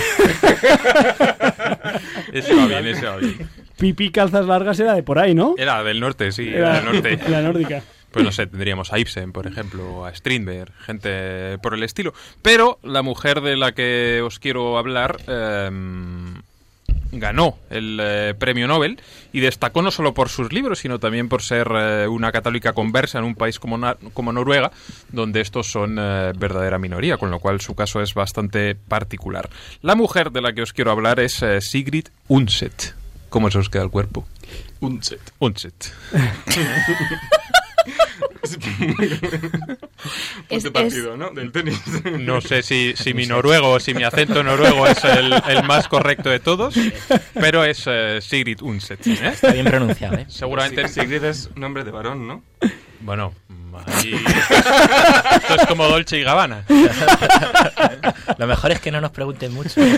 Speaker 10: Ese va bien, ese va bien.
Speaker 2: Pipi Calzas Largas era de por ahí, ¿no?
Speaker 10: Era del norte, sí,
Speaker 2: Era
Speaker 10: del norte.
Speaker 2: la nórdica.
Speaker 10: Pues no sé, tendríamos a Ibsen, por ejemplo, a Strindberg, gente por el estilo. Pero la mujer de la que os quiero hablar em, ganó el eh, premio Nobel y destacó no solo por sus libros, sino también por ser eh, una católica conversa en un país como, Na- como Noruega, donde estos son eh, verdadera minoría, con lo cual su caso es bastante particular. La mujer de la que os quiero hablar es Sigrid Undset. ¿Cómo se os queda el cuerpo?
Speaker 5: Undset.
Speaker 10: Undset.
Speaker 7: Es-
Speaker 5: Ponte partido, ¿no? Del tenis.
Speaker 10: No sé si, si mi noruego o si mi acento noruego es el, el más correcto de todos, pero es eh, Sigrid Undset. ¿eh?
Speaker 6: Está bien pronunciado, ¿eh?
Speaker 10: Seguramente
Speaker 5: Sigrid es nombre de varón, ¿no?
Speaker 10: Bueno, ahí- esto es como Dolce y Gabbana.
Speaker 6: Lo mejor es que no nos pregunten mucho.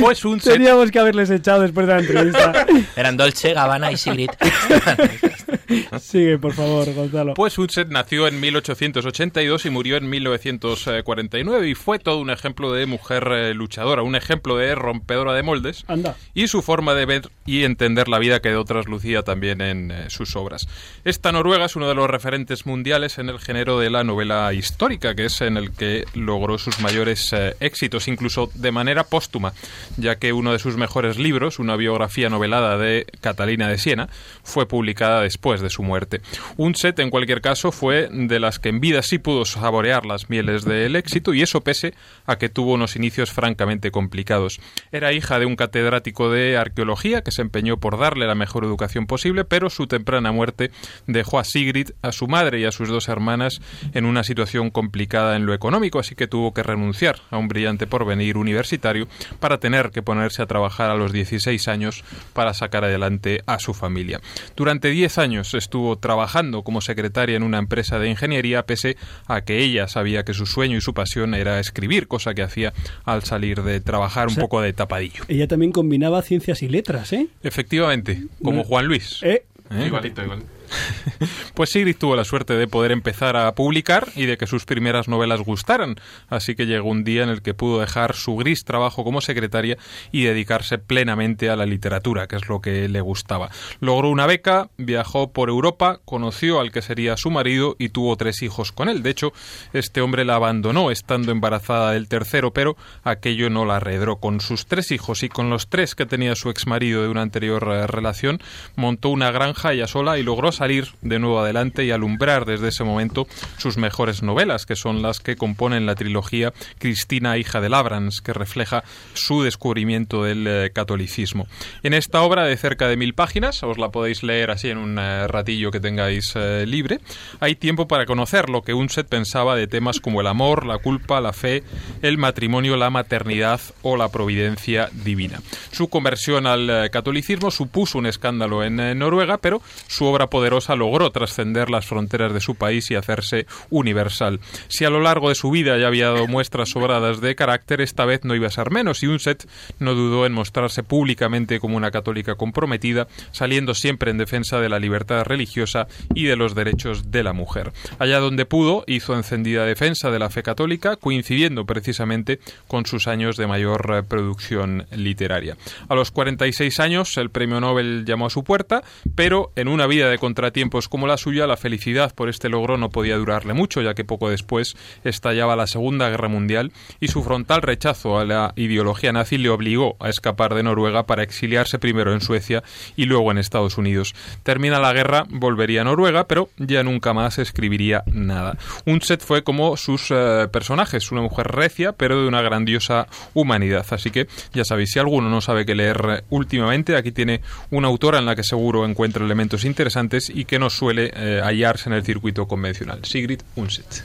Speaker 10: Pues Undset,
Speaker 2: Teníamos que haberles echado después de la entrevista.
Speaker 6: Eran Dolce, Gabbana y Sigrid.
Speaker 2: Sigue, por favor, Gonzalo.
Speaker 10: pues Undset nació en 1882 y murió en 1949 y fue todo un ejemplo de mujer eh, luchadora, un ejemplo de rompedora de moldes.
Speaker 2: Anda.
Speaker 10: y su forma de ver y entender la vida que de otras lucía también en eh, sus obras. Esta noruega es uno de los referentes mundiales en el género de la novela histórica, que es en el que logró sus mayores eh, éxitos, incluso de manera póstuma, ya que uno de sus mejores libros, una biografía novelada de Catalina de Siena, fue publicada después de su muerte. Undset, en cualquier caso, fue de las que en vida sí pudo saborear las mieles del éxito, y eso pese a que tuvo unos inicios francamente complicados. Era hija de un catedrático de arqueología que se empeñó por darle la mejor educación posible, pero su temprana muerte dejó a Sigrid, a su madre y a sus dos hermanas en una situación complicada en lo económico, así que tuvo que renunciar a un brillante porvenir universitario para tener que ponerse a trabajar a los 16 años para sacar adelante a su familia. Durante 10 años estuvo trabajando como secretaria en una empresa de ingeniería, pese a que ella sabía que su sueño y su pasión era escribir, cosa que hacía al salir de trabajar un
Speaker 2: O sea,
Speaker 10: poco de tapadillo.
Speaker 2: Ella también combinaba ciencias y letras, ¿eh?
Speaker 10: Efectivamente, como
Speaker 2: No.
Speaker 10: Juan Luis.
Speaker 2: Eh,
Speaker 10: ¿Eh?
Speaker 5: Igualito, igual.
Speaker 10: Pues Sigrid tuvo la suerte de poder empezar a publicar y de que sus primeras novelas gustaran, así que llegó un día en el que pudo dejar su gris trabajo como secretaria y dedicarse plenamente a la literatura, que es lo que le gustaba. Logró una beca, viajó por Europa, conoció al que sería su marido y tuvo tres hijos con él. De hecho, este hombre la abandonó estando embarazada del tercero, pero aquello no la arredró. Con sus tres hijos y con los tres que tenía su exmarido de una anterior relación, montó una granja ella sola y logró salir de nuevo adelante y alumbrar desde ese momento sus mejores novelas, que son las que componen la trilogía Cristina, hija de Labrans, que refleja su descubrimiento del eh, catolicismo. En esta obra de cerca de mil páginas, os la podéis leer así en un eh, ratillo que tengáis eh, libre, hay tiempo para conocer lo que Unset pensaba de temas como el amor, la culpa, la fe, el matrimonio, la maternidad o la providencia divina. Su conversión al eh, catolicismo supuso un escándalo en eh, Noruega, pero su obra poderosa logró trascender las fronteras de su país y hacerse universal. Si a lo largo de su vida ya había dado muestras sobradas de carácter, esta vez no iba a ser menos y Unset no dudó en mostrarse públicamente como una católica comprometida, saliendo siempre en defensa de la libertad religiosa y de los derechos de la mujer. Allá donde pudo, hizo encendida defensa de la fe católica, coincidiendo precisamente con sus años de mayor producción literaria. A los 46 años, el premio Nobel llamó a su puerta, pero en una vida de contratiempos como la suya, la felicidad por este logro no podía durarle mucho, ya que poco después estallaba la Segunda Guerra Mundial y su frontal rechazo a la ideología nazi le obligó a escapar de Noruega para exiliarse primero en Suecia y luego en Estados Unidos. Termina la guerra, volvería a Noruega, pero ya nunca más escribiría nada. Unset fue como sus eh, personajes, una mujer recia, pero de una grandiosa humanidad. Así que ya sabéis, si alguno no sabe qué leer eh, últimamente, aquí tiene una autora en la que seguro encuentra elementos interesantes y que no suele eh, hallarse en el circuito convencional. Sigrid Unset.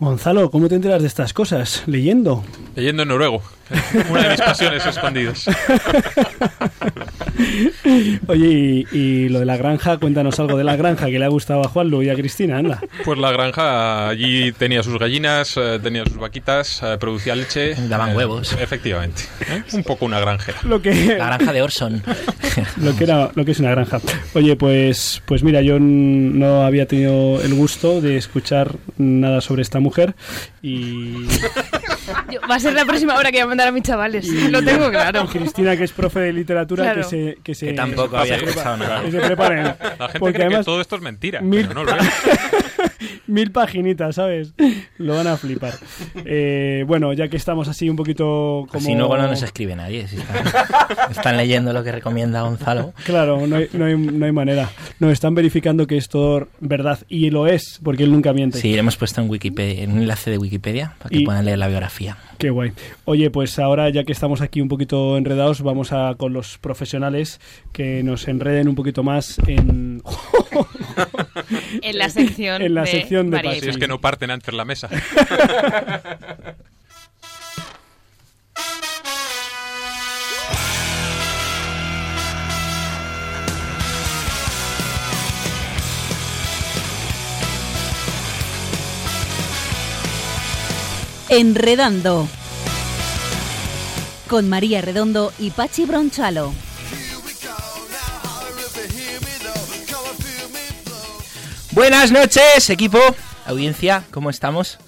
Speaker 2: Gonzalo, ¿cómo te enteras de estas cosas? ¿Leyendo?
Speaker 10: Leyendo en noruego. Una de mis pasiones escondidas.
Speaker 2: Oye, y, y lo de la granja, cuéntanos algo de la granja que le ha gustado a Juanlu y a Cristina, anda.
Speaker 10: Pues la granja allí tenía sus gallinas, eh, tenía sus vaquitas, eh, producía leche.
Speaker 6: Daban
Speaker 10: eh,
Speaker 6: huevos.
Speaker 10: Efectivamente. ¿eh? Un poco una granjera.
Speaker 2: Lo que,
Speaker 6: La granja de Orson.
Speaker 2: lo que era lo que es una granja. Oye, pues pues mira, yo no había tenido el gusto de escuchar nada sobre esta mujer y
Speaker 7: Yo- va a ser la próxima hora que voy a mandar a mis chavales. Lo tengo claro.
Speaker 2: Y Cristina, que es profe de literatura,
Speaker 7: Claro.
Speaker 2: que se... Que, se,
Speaker 6: Que tampoco había escuchado nada.
Speaker 2: Que se preparen.
Speaker 10: La gente
Speaker 2: Porque
Speaker 10: cree
Speaker 2: además...
Speaker 10: que todo esto es mentira,
Speaker 2: mil,
Speaker 10: pero no lo es.
Speaker 2: mil paginitas, ¿sabes? Lo van a flipar. Eh, bueno, ya que estamos así un poquito como...
Speaker 6: Si luego no nos escribe nadie. si están, están leyendo lo que recomienda Gonzalo.
Speaker 2: Claro, no hay, no, hay, no hay manera. Nos están verificando que es todo verdad. Y lo es, porque él nunca miente.
Speaker 6: Sí, le hemos puesto en Wikipedia, en un enlace de Wikipedia para que
Speaker 2: Y-
Speaker 6: puedan leer la biografía.
Speaker 2: Qué guay. Oye, pues ahora ya que estamos aquí un poquito enredados, vamos a con los profesionales que nos enreden un poquito más en...
Speaker 7: En la sección
Speaker 2: En la
Speaker 7: de
Speaker 2: sección de
Speaker 7: María
Speaker 10: Si es que no parten antes la mesa.
Speaker 1: Enredando. Con María Redondo y Pachi Bronchalo.
Speaker 6: Buenas noches, equipo, audiencia, ¿cómo estamos?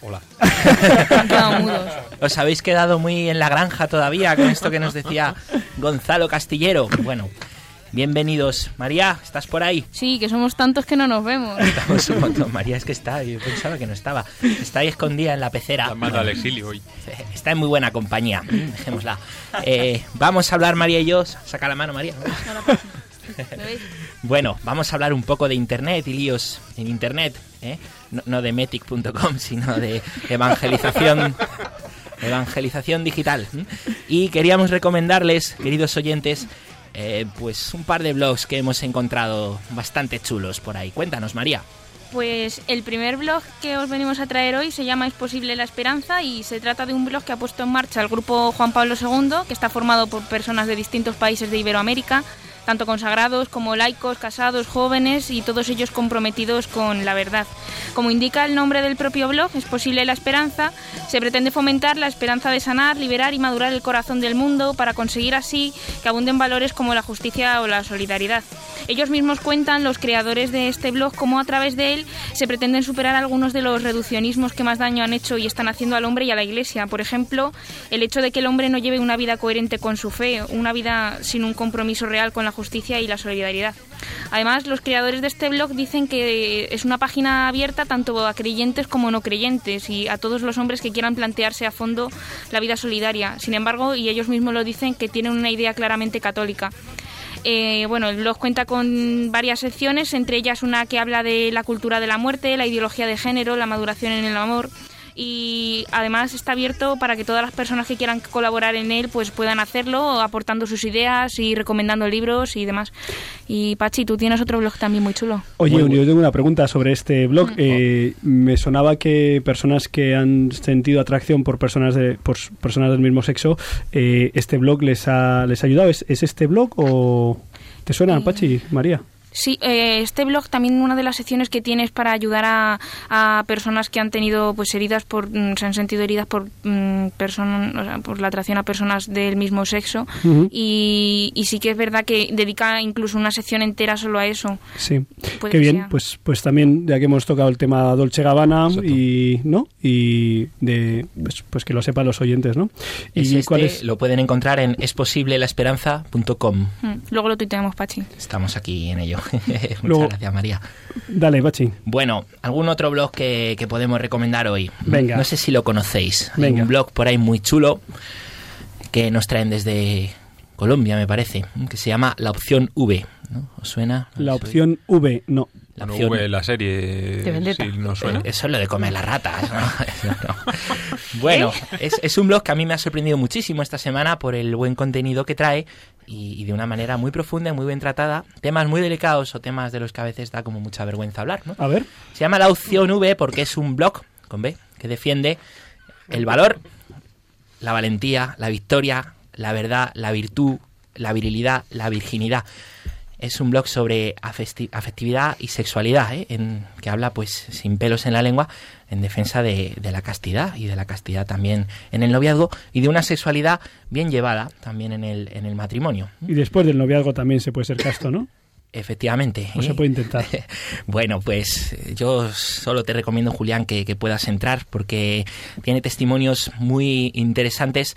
Speaker 10: Hola.
Speaker 6: ¿Os habéis quedado muy en la granja todavía con esto que nos decía Gonzalo Castillero? Bueno, bienvenidos. María, ¿estás por ahí?
Speaker 4: Sí, que somos tantos que no nos vemos.
Speaker 6: Estamos un montón. María es que está, yo pensaba que no estaba. Está ahí escondida en la pecera.
Speaker 10: La manda al exilio hoy.
Speaker 6: Está en muy buena compañía, dejémosla. Eh, vamos a hablar María y yo. Saca la mano, María. Bueno, vamos a hablar un poco de internet y líos en internet, ¿eh? no, no de metic.com, sino de evangelización, evangelización digital. Y queríamos recomendarles, queridos oyentes, eh, pues un par de blogs que hemos encontrado bastante chulos por ahí. Cuéntanos, María.
Speaker 4: Pues el primer blog que os venimos a traer hoy se llama Es posible la esperanza y se trata de un blog que ha puesto en marcha el grupo Juan Pablo II, que está formado por personas de distintos países de Iberoamérica, tanto consagrados como laicos, casados, jóvenes y todos ellos comprometidos con la verdad. Como indica el nombre del propio blog, Es posible la esperanza, se pretende fomentar la esperanza de sanar, liberar y madurar el corazón del mundo para conseguir así que abunden valores como la justicia o la solidaridad. Ellos mismos cuentan, los creadores de este blog, cómo a través de él se pretenden superar algunos de los reduccionismos que más daño han hecho y están haciendo al hombre y a la Iglesia. Por ejemplo, el hecho de que el hombre no lleve una vida coherente con su fe, una vida sin un compromiso real con la justicia y la solidaridad. Además, los creadores de este blog dicen que es una página abierta tanto a creyentes como no creyentes y a todos los hombres que quieran plantearse a fondo la vida solidaria. Sin embargo, y ellos mismos lo dicen, que tienen una idea claramente católica. Eh, bueno, el blog cuenta con varias secciones, entre ellas una que habla de la cultura de la muerte, la ideología de género, la maduración en el amor y además está abierto para que todas las personas que quieran colaborar en él pues puedan hacerlo aportando sus ideas y recomendando libros y demás. Y Pachi, tú tienes otro blog también muy chulo.
Speaker 2: Oye,
Speaker 6: Muy
Speaker 2: yo tengo una pregunta sobre este blog. Eh, me sonaba que personas que han sentido atracción por personas de por personas del mismo sexo, eh, este blog les ha les ha ayudado. ¿Es, es este blog o te suena,
Speaker 4: Eh,
Speaker 2: Pachi, María?
Speaker 4: Sí, eh, este blog también una de las secciones que tiene es para ayudar a, a personas que han tenido pues heridas por mm, se han sentido heridas por mm, person- o sea, por la atracción a personas del mismo sexo y, y sí que es verdad que dedica incluso una sección entera solo a eso.
Speaker 2: Sí.
Speaker 4: Puede
Speaker 2: Qué bien,
Speaker 4: sea.
Speaker 2: pues pues también ya que hemos tocado el tema Dolce Gabbana y no y de pues, pues que lo sepan los oyentes, ¿no?
Speaker 6: Es
Speaker 2: ¿Y
Speaker 6: este,
Speaker 2: cuál es?
Speaker 6: Lo pueden encontrar en esposiblelaesperanza.com.
Speaker 4: Mm, Luego lo tuiteamos, Pachi.
Speaker 6: Estamos aquí en ello. Muchas
Speaker 2: Luego-
Speaker 6: gracias, María.
Speaker 2: Dale, Pachi.
Speaker 6: Bueno, ¿algún otro blog que, que podemos recomendar hoy?
Speaker 2: Venga.
Speaker 6: No sé si lo conocéis. Hay
Speaker 2: Venga.
Speaker 6: un blog por ahí muy chulo que nos traen desde Colombia, me parece, que se llama La Opción V. ¿no? ¿Os suena?
Speaker 2: La opción V, no.
Speaker 6: La opción-
Speaker 10: V, la serie,
Speaker 7: De
Speaker 10: si no suena.
Speaker 6: Eh, Eso es lo de comer las ratas. ¿no? Bueno, es, es un blog que a mí me ha sorprendido muchísimo esta semana por el buen contenido que trae y, y de una manera muy profunda y muy bien tratada. Temas muy delicados o temas de los que a veces da como mucha vergüenza hablar. ¿no?
Speaker 2: A ver.
Speaker 6: Se llama La Opción V porque es un blog, con B, que defiende el valor, la valentía, la victoria, la verdad, la virtud, la virilidad, la virginidad. Es un blog sobre afectividad y sexualidad, ¿eh? en, que habla pues sin pelos en la lengua en defensa de, de la castidad y de la castidad también en el noviazgo y de una sexualidad bien llevada también en el, en el matrimonio.
Speaker 2: Y después del noviazgo también se puede ser casto, ¿no?
Speaker 6: Efectivamente.
Speaker 2: No se puede intentar.
Speaker 6: bueno, pues yo solo te recomiendo, Julián, que, que puedas entrar porque tiene testimonios muy interesantes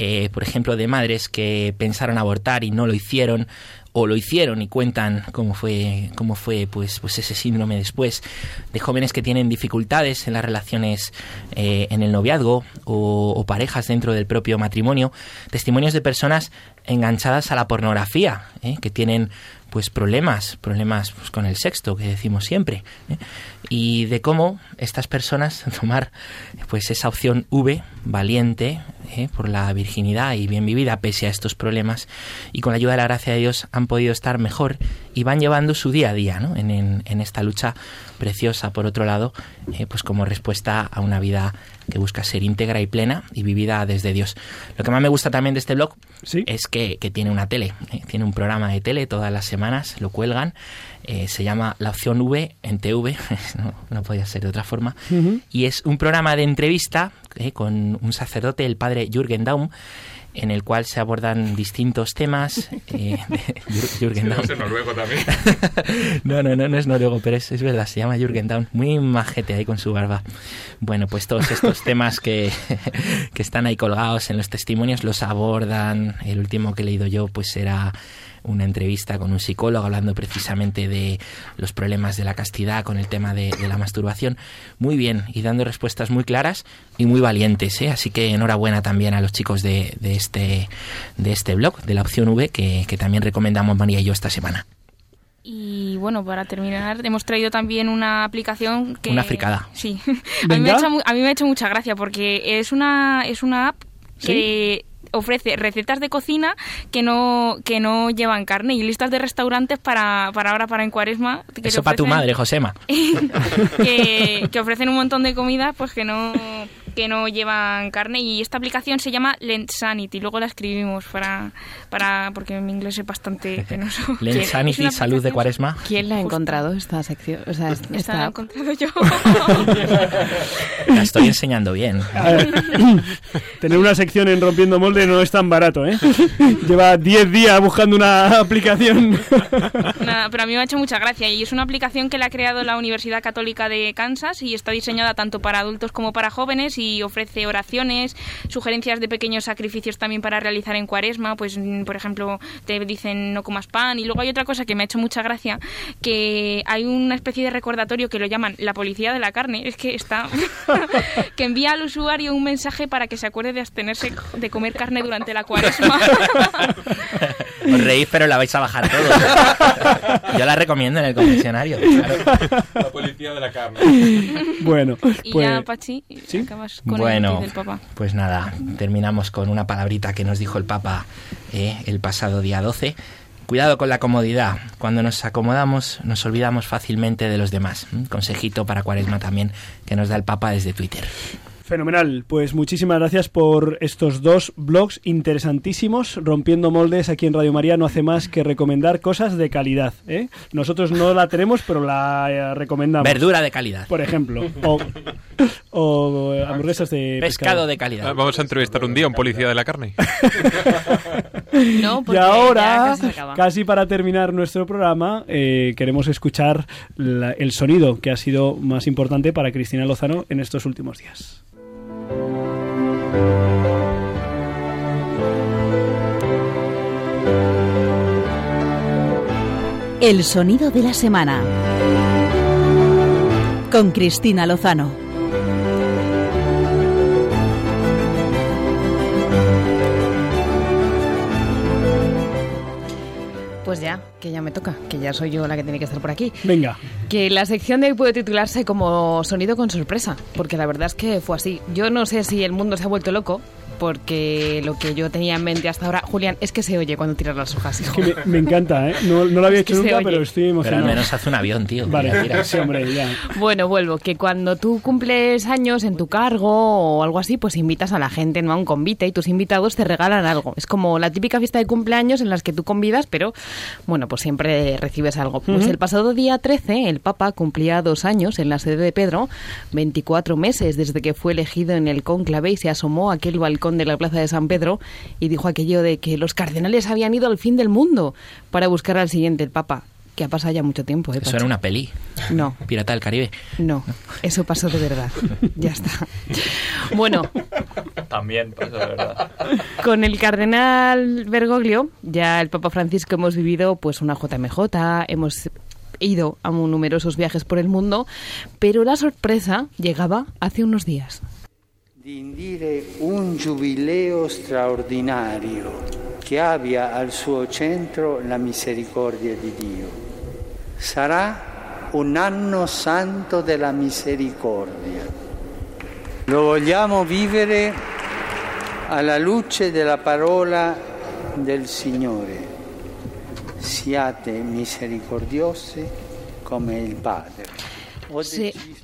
Speaker 6: eh, por ejemplo, de madres que pensaron abortar y no lo hicieron, o lo hicieron y cuentan cómo fue, cómo fue pues, pues ese síndrome después, de jóvenes que tienen dificultades en las relaciones eh, en el noviazgo o, o parejas dentro del propio matrimonio, testimonios de personas enganchadas a la pornografía, ¿eh? que tienen pues problemas, problemas pues, con el sexto que decimos siempre, ¿eh? Y de cómo estas personas tomar pues esa opción V valiente ¿eh? por la virginidad y bien vivida pese a estos problemas y con la ayuda de la gracia de Dios han podido estar mejor y van llevando su día a día ¿no? en, en, en esta lucha preciosa por otro lado eh, pues como respuesta a una vida que busca ser íntegra y plena y vivida desde Dios. Lo que más me gusta también de este blog
Speaker 2: ¿Sí?
Speaker 6: es que, que tiene una tele, ¿eh? tiene un programa de tele todas las semanas, lo cuelgan, eh, se llama La Opción V en TV, no, no podía ser de otra forma, y es un programa de entrevista eh, con un sacerdote, el padre Jürgen Daum, en el cual se abordan distintos temas. eh, Jürgen Daum.
Speaker 10: noruego también.
Speaker 6: No, no, no, no es noruego, pero es, es verdad, se llama Jürgen Daum, muy majete ahí con su barba. Bueno, pues todos estos temas que, que están ahí colgados en los testimonios los abordan. El último que he leído yo, pues era una entrevista con un psicólogo hablando precisamente de los problemas de la castidad con el tema de, de la masturbación. Muy bien, y dando respuestas muy claras y muy valientes, ¿eh? Así que enhorabuena también a los chicos de, de este, de este blog, de la opción V, que, que también recomendamos María y yo esta semana.
Speaker 4: Y bueno, para terminar, hemos traído también una aplicación que...
Speaker 6: Una fricada.
Speaker 4: Sí. A mí, me ha hecho, a mí me ha hecho mucha gracia porque es una, es una app que ofrece recetas de cocina que no que no llevan carne y listas de restaurantes para, para ahora, para en cuaresma. que
Speaker 6: Eso para tu madre, Josema.
Speaker 4: que, que ofrecen un montón de comidas pues que no que no llevan carne y esta aplicación se llama Lent Sanity luego la escribimos para para porque mi inglés es bastante penoso
Speaker 6: Lent
Speaker 4: Es
Speaker 6: Sanity,
Speaker 4: una
Speaker 6: salud de cuaresma.
Speaker 7: ¿Quién la ha encontrado esta sección? O sea,
Speaker 4: esta
Speaker 7: esta
Speaker 4: la he encontrado yo
Speaker 6: La estoy enseñando bien.
Speaker 2: Tener una sección en Rompiendo Molde no es tan barato, ¿eh? Lleva 10 días buscando una aplicación.
Speaker 4: Nada, pero a mí me ha hecho mucha gracia y es una aplicación que la ha creado la Universidad Católica de Kansas y está diseñada tanto para adultos como para jóvenes y ofrece oraciones, sugerencias de pequeños sacrificios también para realizar en cuaresma, pues mm, por ejemplo te dicen no comas pan y luego hay otra cosa que me ha hecho mucha gracia, que hay una especie de recordatorio que lo llaman la policía de la carne, es que está que envía al usuario un mensaje para que se acuerde de abstenerse de comer carne durante la cuaresma.
Speaker 6: Os reís, pero la vais a bajar todo. Yo la recomiendo en el confesionario. claro.
Speaker 10: La policía de la carne.
Speaker 2: Bueno,
Speaker 4: y
Speaker 2: pues
Speaker 4: ya Pachi,
Speaker 2: ¿sí?
Speaker 4: acabas con
Speaker 6: Bueno,
Speaker 4: tuit del Papa.
Speaker 6: pues nada, terminamos con una palabrita que nos dijo el Papa eh, el pasado día 12. Cuidado con la comodidad. Cuando nos acomodamos, nos olvidamos fácilmente de los demás. Consejito para Cuaresma también que nos da el Papa desde Twitter.
Speaker 2: Fenomenal, pues muchísimas gracias por estos dos blogs interesantísimos. Rompiendo moldes aquí en Radio María no hace más que recomendar cosas de calidad. ¿eh? Nosotros no la tenemos, pero la eh, recomendamos.
Speaker 6: Verdura de calidad.
Speaker 2: Por ejemplo. O, o, eh, hamburguesas de
Speaker 6: Pescado de
Speaker 10: Ah,
Speaker 6: calidad.
Speaker 10: Vamos a entrevistar un día a un policía de la carne.
Speaker 7: No,
Speaker 2: Y ahora,
Speaker 7: casi
Speaker 2: para terminar nuestro programa, eh, queremos escuchar la- el sonido que ha sido más importante para Cristina Lozano en estos últimos días.
Speaker 1: El sonido de la semana. Con Cristina Lozano.
Speaker 7: Pues ya, que ya me toca, que ya soy yo la que tiene que estar por aquí.
Speaker 2: Venga,
Speaker 7: Que la sección de hoy puede titularse como Sonido con sorpresa, porque la verdad es que fue así. Yo no sé si el mundo se ha vuelto loco, porque lo que yo tenía en mente hasta ahora, Julián, es que se oye cuando tiras las hojas. hijo.
Speaker 2: que me, me encanta, ¿eh? No, no lo había
Speaker 7: Es
Speaker 2: hecho nunca, pero estoy
Speaker 6: Pero al
Speaker 2: emocionado.
Speaker 6: menos hace un avión, tío.
Speaker 2: Vale,
Speaker 6: Mira, mira.
Speaker 2: sí, hombre, ya.
Speaker 7: Bueno, vuelvo, que cuando tú cumples años en tu cargo o algo así, pues invitas a la gente ¿no? a un convite y tus invitados te regalan algo. Es como la típica fiesta de cumpleaños en las que tú convidas, pero bueno, pues siempre recibes algo. Pues el pasado día 13, el Papa cumplía dos años en la sede de Pedro, 24 meses desde que fue elegido en el cónclave y se asomó a aquel balcón de la plaza de San Pedro y dijo aquello de que los cardenales habían ido al fin del mundo para buscar al siguiente el Papa. que ha pasado ya mucho tiempo. ¿eh,
Speaker 6: Eso era una peli.
Speaker 7: No.
Speaker 6: Pirata del Caribe.
Speaker 7: No, eso pasó de verdad. ya está. Bueno,
Speaker 9: También pasa, de verdad.
Speaker 7: con el cardenal Bergoglio, ya el Papa Francisco hemos vivido pues una JMJ, hemos ido a numerosos viajes por el mundo, pero la sorpresa llegaba hace unos días.
Speaker 11: Di indire un giubileo straordinario che abbia al suo centro la misericordia di Dio. Sarà un anno santo della misericordia. Lo vogliamo vivere alla luce della parola del Signore. Siate misericordiosi come il Padre.
Speaker 7: Se-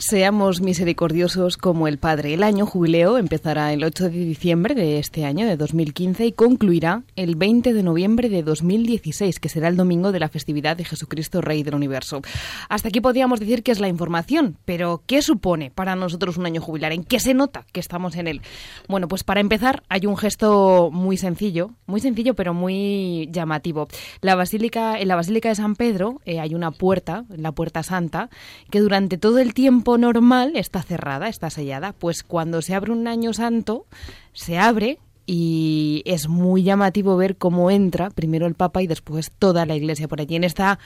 Speaker 7: Seamos misericordiosos como el Padre. El año jubileo empezará el 8 de diciembre de este año, de 2015, y concluirá el 20 de noviembre de 2016, que será el domingo de la festividad de Jesucristo Rey del Universo. Hasta aquí podríamos decir que es la información, pero ¿qué supone para nosotros un año jubilar? ¿En qué se nota que estamos en él? Bueno, pues para empezar hay un gesto muy sencillo, muy sencillo pero muy llamativo. La basílica, en la Basílica de San Pedro eh, hay una puerta, la Puerta Santa, que durante todo el tiempo normal está cerrada, está sellada. Pues cuando se abre un año santo, se abre y es muy llamativo ver cómo entra primero el Papa y después toda la iglesia por allí. En esta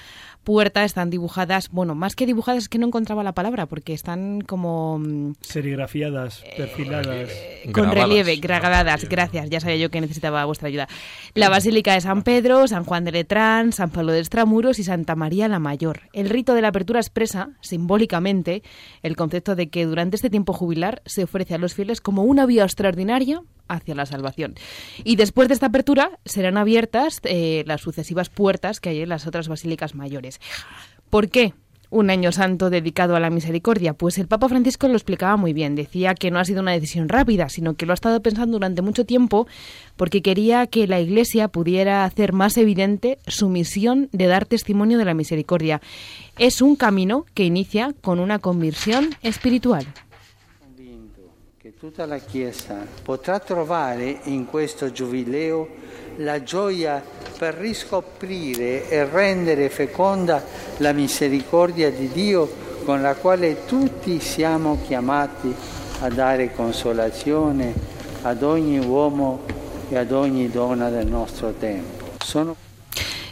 Speaker 7: puerta están dibujadas, bueno, más que dibujadas es que no encontraba la palabra porque están como mm,
Speaker 2: Serigrafiadas, perfiladas.
Speaker 7: con relieve, grabadas. Gracias, ya sabía yo que necesitaba vuestra ayuda. La Basílica de San Pedro, San Juan de Letrán, San Pablo de Extramuros y Santa María la Mayor. El rito de la apertura expresa, simbólicamente, el concepto de que durante este tiempo jubilar se ofrece a los fieles como una vía extraordinaria hacia la salvación. Y después de esta apertura serán abiertas eh, las sucesivas puertas que hay en las otras basílicas mayores. ¿Por qué? Un año santo dedicado a la misericordia. Pues el Papa Francisco lo explicaba muy bien. Decía que no ha sido una decisión rápida, sino que lo ha estado pensando durante mucho tiempo porque quería que la Iglesia pudiera hacer más evidente su misión de dar testimonio de la misericordia. Es un camino que inicia con una conversión espiritual.
Speaker 11: Tutta la Chiesa potrà trovare in questo giubileo la gioia per riscoprire e rendere feconda la misericordia di Dio con la quale tutti siamo chiamati a dare consolazione ad ogni uomo e ad ogni donna del nostro tempo. Sono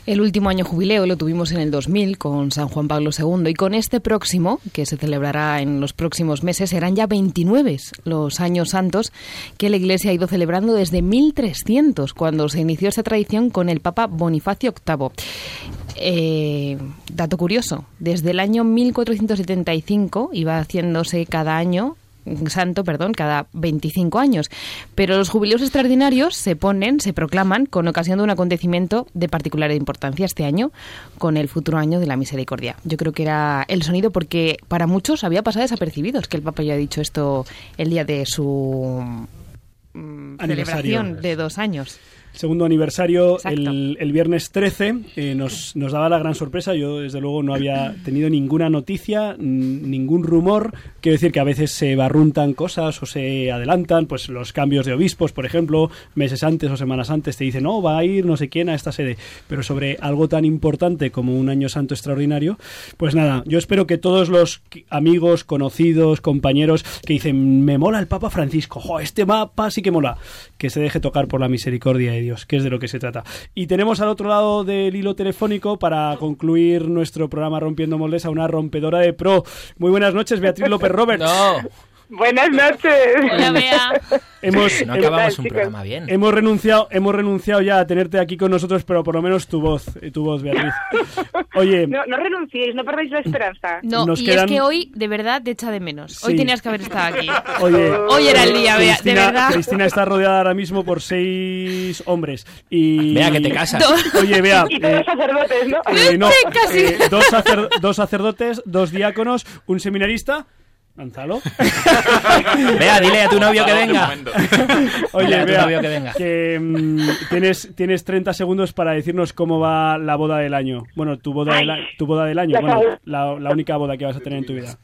Speaker 7: El último año jubileo lo tuvimos en el 2000 con San Juan Pablo II y con este próximo, que se celebrará en los próximos meses, serán ya 29 los años santos que la Iglesia ha ido celebrando desde 1300, cuando se inició esa tradición con el Papa Bonifacio VIII. Eh, dato curioso, desde el año 1475 iba haciéndose cada año santo, perdón, cada 25 años. Pero los jubileos extraordinarios se ponen, se proclaman con ocasión de un acontecimiento de particular importancia este año, con el futuro año de la misericordia. Yo creo que era el sonido porque para muchos había pasado desapercibido, es que el Papa ya ha dicho esto el día de su mm, celebración de dos años.
Speaker 2: Segundo aniversario, el, el viernes 13, eh, nos, nos daba la gran sorpresa. Yo, desde luego, no había tenido ninguna noticia, ningún rumor. Quiero decir que a veces se barruntan cosas o se adelantan, pues los cambios de obispos, por ejemplo, meses antes o semanas antes te dicen, no, va a ir no sé quién a esta sede. Pero sobre algo tan importante como un año santo extraordinario, pues nada, yo espero que todos los amigos, conocidos, compañeros que dicen, me mola el Papa Francisco, jo, este mapa sí que mola, que se deje tocar por la misericordia de Dios, que es de lo que se trata. Y tenemos al otro lado del hilo telefónico para concluir nuestro programa Rompiendo Moldes a una rompedora de pro. Muy buenas noches, Beatriz López Roberts.
Speaker 12: Buenas noches.
Speaker 7: Hola, Bea.
Speaker 2: Hemos,
Speaker 6: No acabamos un
Speaker 12: chicos?
Speaker 6: programa bien.
Speaker 2: Hemos renunciado, hemos renunciado ya a tenerte aquí con nosotros, pero por lo menos tu voz, eh, tu voz, Beatriz. Oye,
Speaker 12: No, no renunciéis, no perdáis la esperanza.
Speaker 7: No,
Speaker 2: Nos
Speaker 7: y
Speaker 2: quedan-
Speaker 7: es que hoy de verdad te echa de menos. Hoy
Speaker 2: Sí.
Speaker 7: tenías que haber estado aquí.
Speaker 2: Oye,
Speaker 7: Hoy era el día, Bea, de
Speaker 2: Cristina,
Speaker 7: verdad.
Speaker 2: Cristina está rodeada ahora mismo por seis hombres. Y...
Speaker 6: Vea que te casas.
Speaker 2: Oye, vea.
Speaker 12: Y todos
Speaker 2: eh,
Speaker 12: sacerdotes, ¿no?
Speaker 2: eh, no,
Speaker 7: Casi.
Speaker 2: eh, dos, sacer- dos sacerdotes, dos diáconos, un seminarista. Lánzalo.
Speaker 6: Vea, dile a tu novio que venga.
Speaker 2: Oye,
Speaker 6: a tu
Speaker 2: vea,
Speaker 6: novio que venga.
Speaker 2: que, mm, tienes, tienes 30 segundos para decirnos cómo va la boda del año. Bueno, tu boda, del, a- tu boda del año. Bueno, la única boda que vas a tener en tu vida.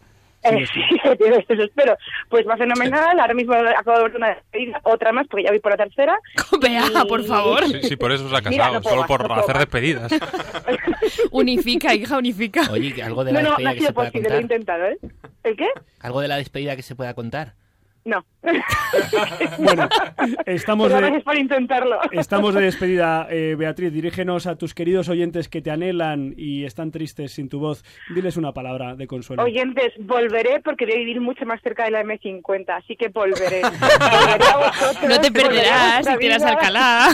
Speaker 12: Eh, sí, eso espero. Pues va fenomenal. Ahora mismo acabo de ver una despedida, otra más, porque ya voy por la tercera.
Speaker 7: Vea, por favor.
Speaker 10: Sí, sí, por eso se ha
Speaker 12: Mira,
Speaker 10: casado,
Speaker 12: no puedo
Speaker 10: solo
Speaker 12: más,
Speaker 10: por
Speaker 12: no
Speaker 10: hacer despedidas.
Speaker 7: Unifica, hija, unifica.
Speaker 6: Oye, algo de
Speaker 12: No,
Speaker 6: la
Speaker 12: no, no
Speaker 6: despedida
Speaker 12: ha
Speaker 6: que
Speaker 12: sido
Speaker 6: pueda
Speaker 12: posible, lo he intentado, ¿eh? ¿El qué?
Speaker 6: Algo de la despedida que se pueda contar.
Speaker 12: No.
Speaker 2: Bueno, estamos
Speaker 12: Pero
Speaker 2: de,
Speaker 12: gracias por intentarlo.
Speaker 2: estamos de despedida. Eh, Beatriz, dirígenos a tus queridos oyentes que te anhelan y están tristes sin tu voz. Diles una palabra de consuelo.
Speaker 12: Oyentes, volveré porque voy a vivir mucho más cerca de la M50, así que volveré. Volveré a vosotros,
Speaker 7: No te perderás si tiras Alcalá.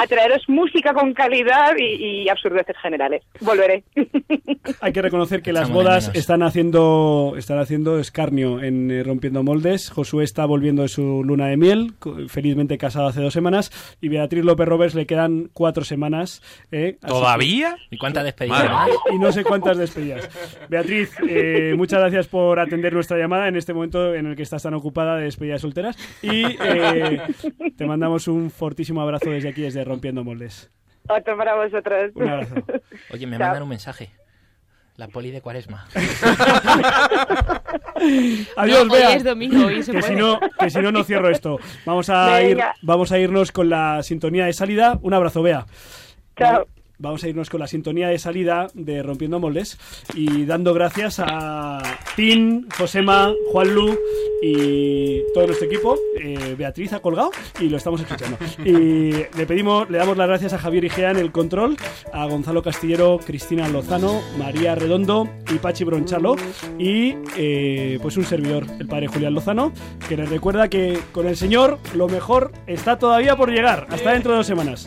Speaker 12: A traeros música con calidad y, y absurdeces generales. Volveré.
Speaker 2: Hay que reconocer que las bodas están haciendo están haciendo escarnio en eh, Rompiendo Moldes. Josué está volviendo de su luna de miel, felizmente casado hace dos semanas, y Beatriz López Roberts le quedan cuatro semanas. eh,
Speaker 10: ¿Todavía?
Speaker 6: ¿Y cuántas despedidas
Speaker 10: Madre
Speaker 6: más?
Speaker 2: que- y no sé cuántas despedidas. Beatriz, eh, muchas gracias por atender nuestra llamada en este momento en el que estás tan ocupada de despedidas solteras. Y eh, te mandamos un fortísimo abrazo desde aquí, desde Rompiendo Moldes.
Speaker 12: Otro para vosotros.
Speaker 2: Un abrazo.
Speaker 6: Oye, me
Speaker 12: Chao.
Speaker 6: mandan un mensaje. La poli de cuaresma.
Speaker 2: Adiós,
Speaker 7: No, hoy
Speaker 2: Bea.
Speaker 7: es domingo, hoy se
Speaker 2: que
Speaker 7: puede.
Speaker 2: si no que si no no cierro esto vamos a ir vamos a irnos con la sintonía de salida un abrazo Bea
Speaker 12: Chao.
Speaker 2: Vamos a irnos con la sintonía de salida de Rompiendo Moldes y dando gracias a Tin, Josema, Juanlu y todo nuestro equipo. Eh, Beatriz ha colgado y lo estamos escuchando. Y le pedimos, le damos las gracias a Javier Igea en el control, a Gonzalo Castillero, Cristina Lozano, María Redondo y Pachi Bronchalo y eh, pues un servidor, el padre Julián Lozano, que les recuerda que con el Señor lo mejor está todavía por llegar. Hasta dentro de dos semanas.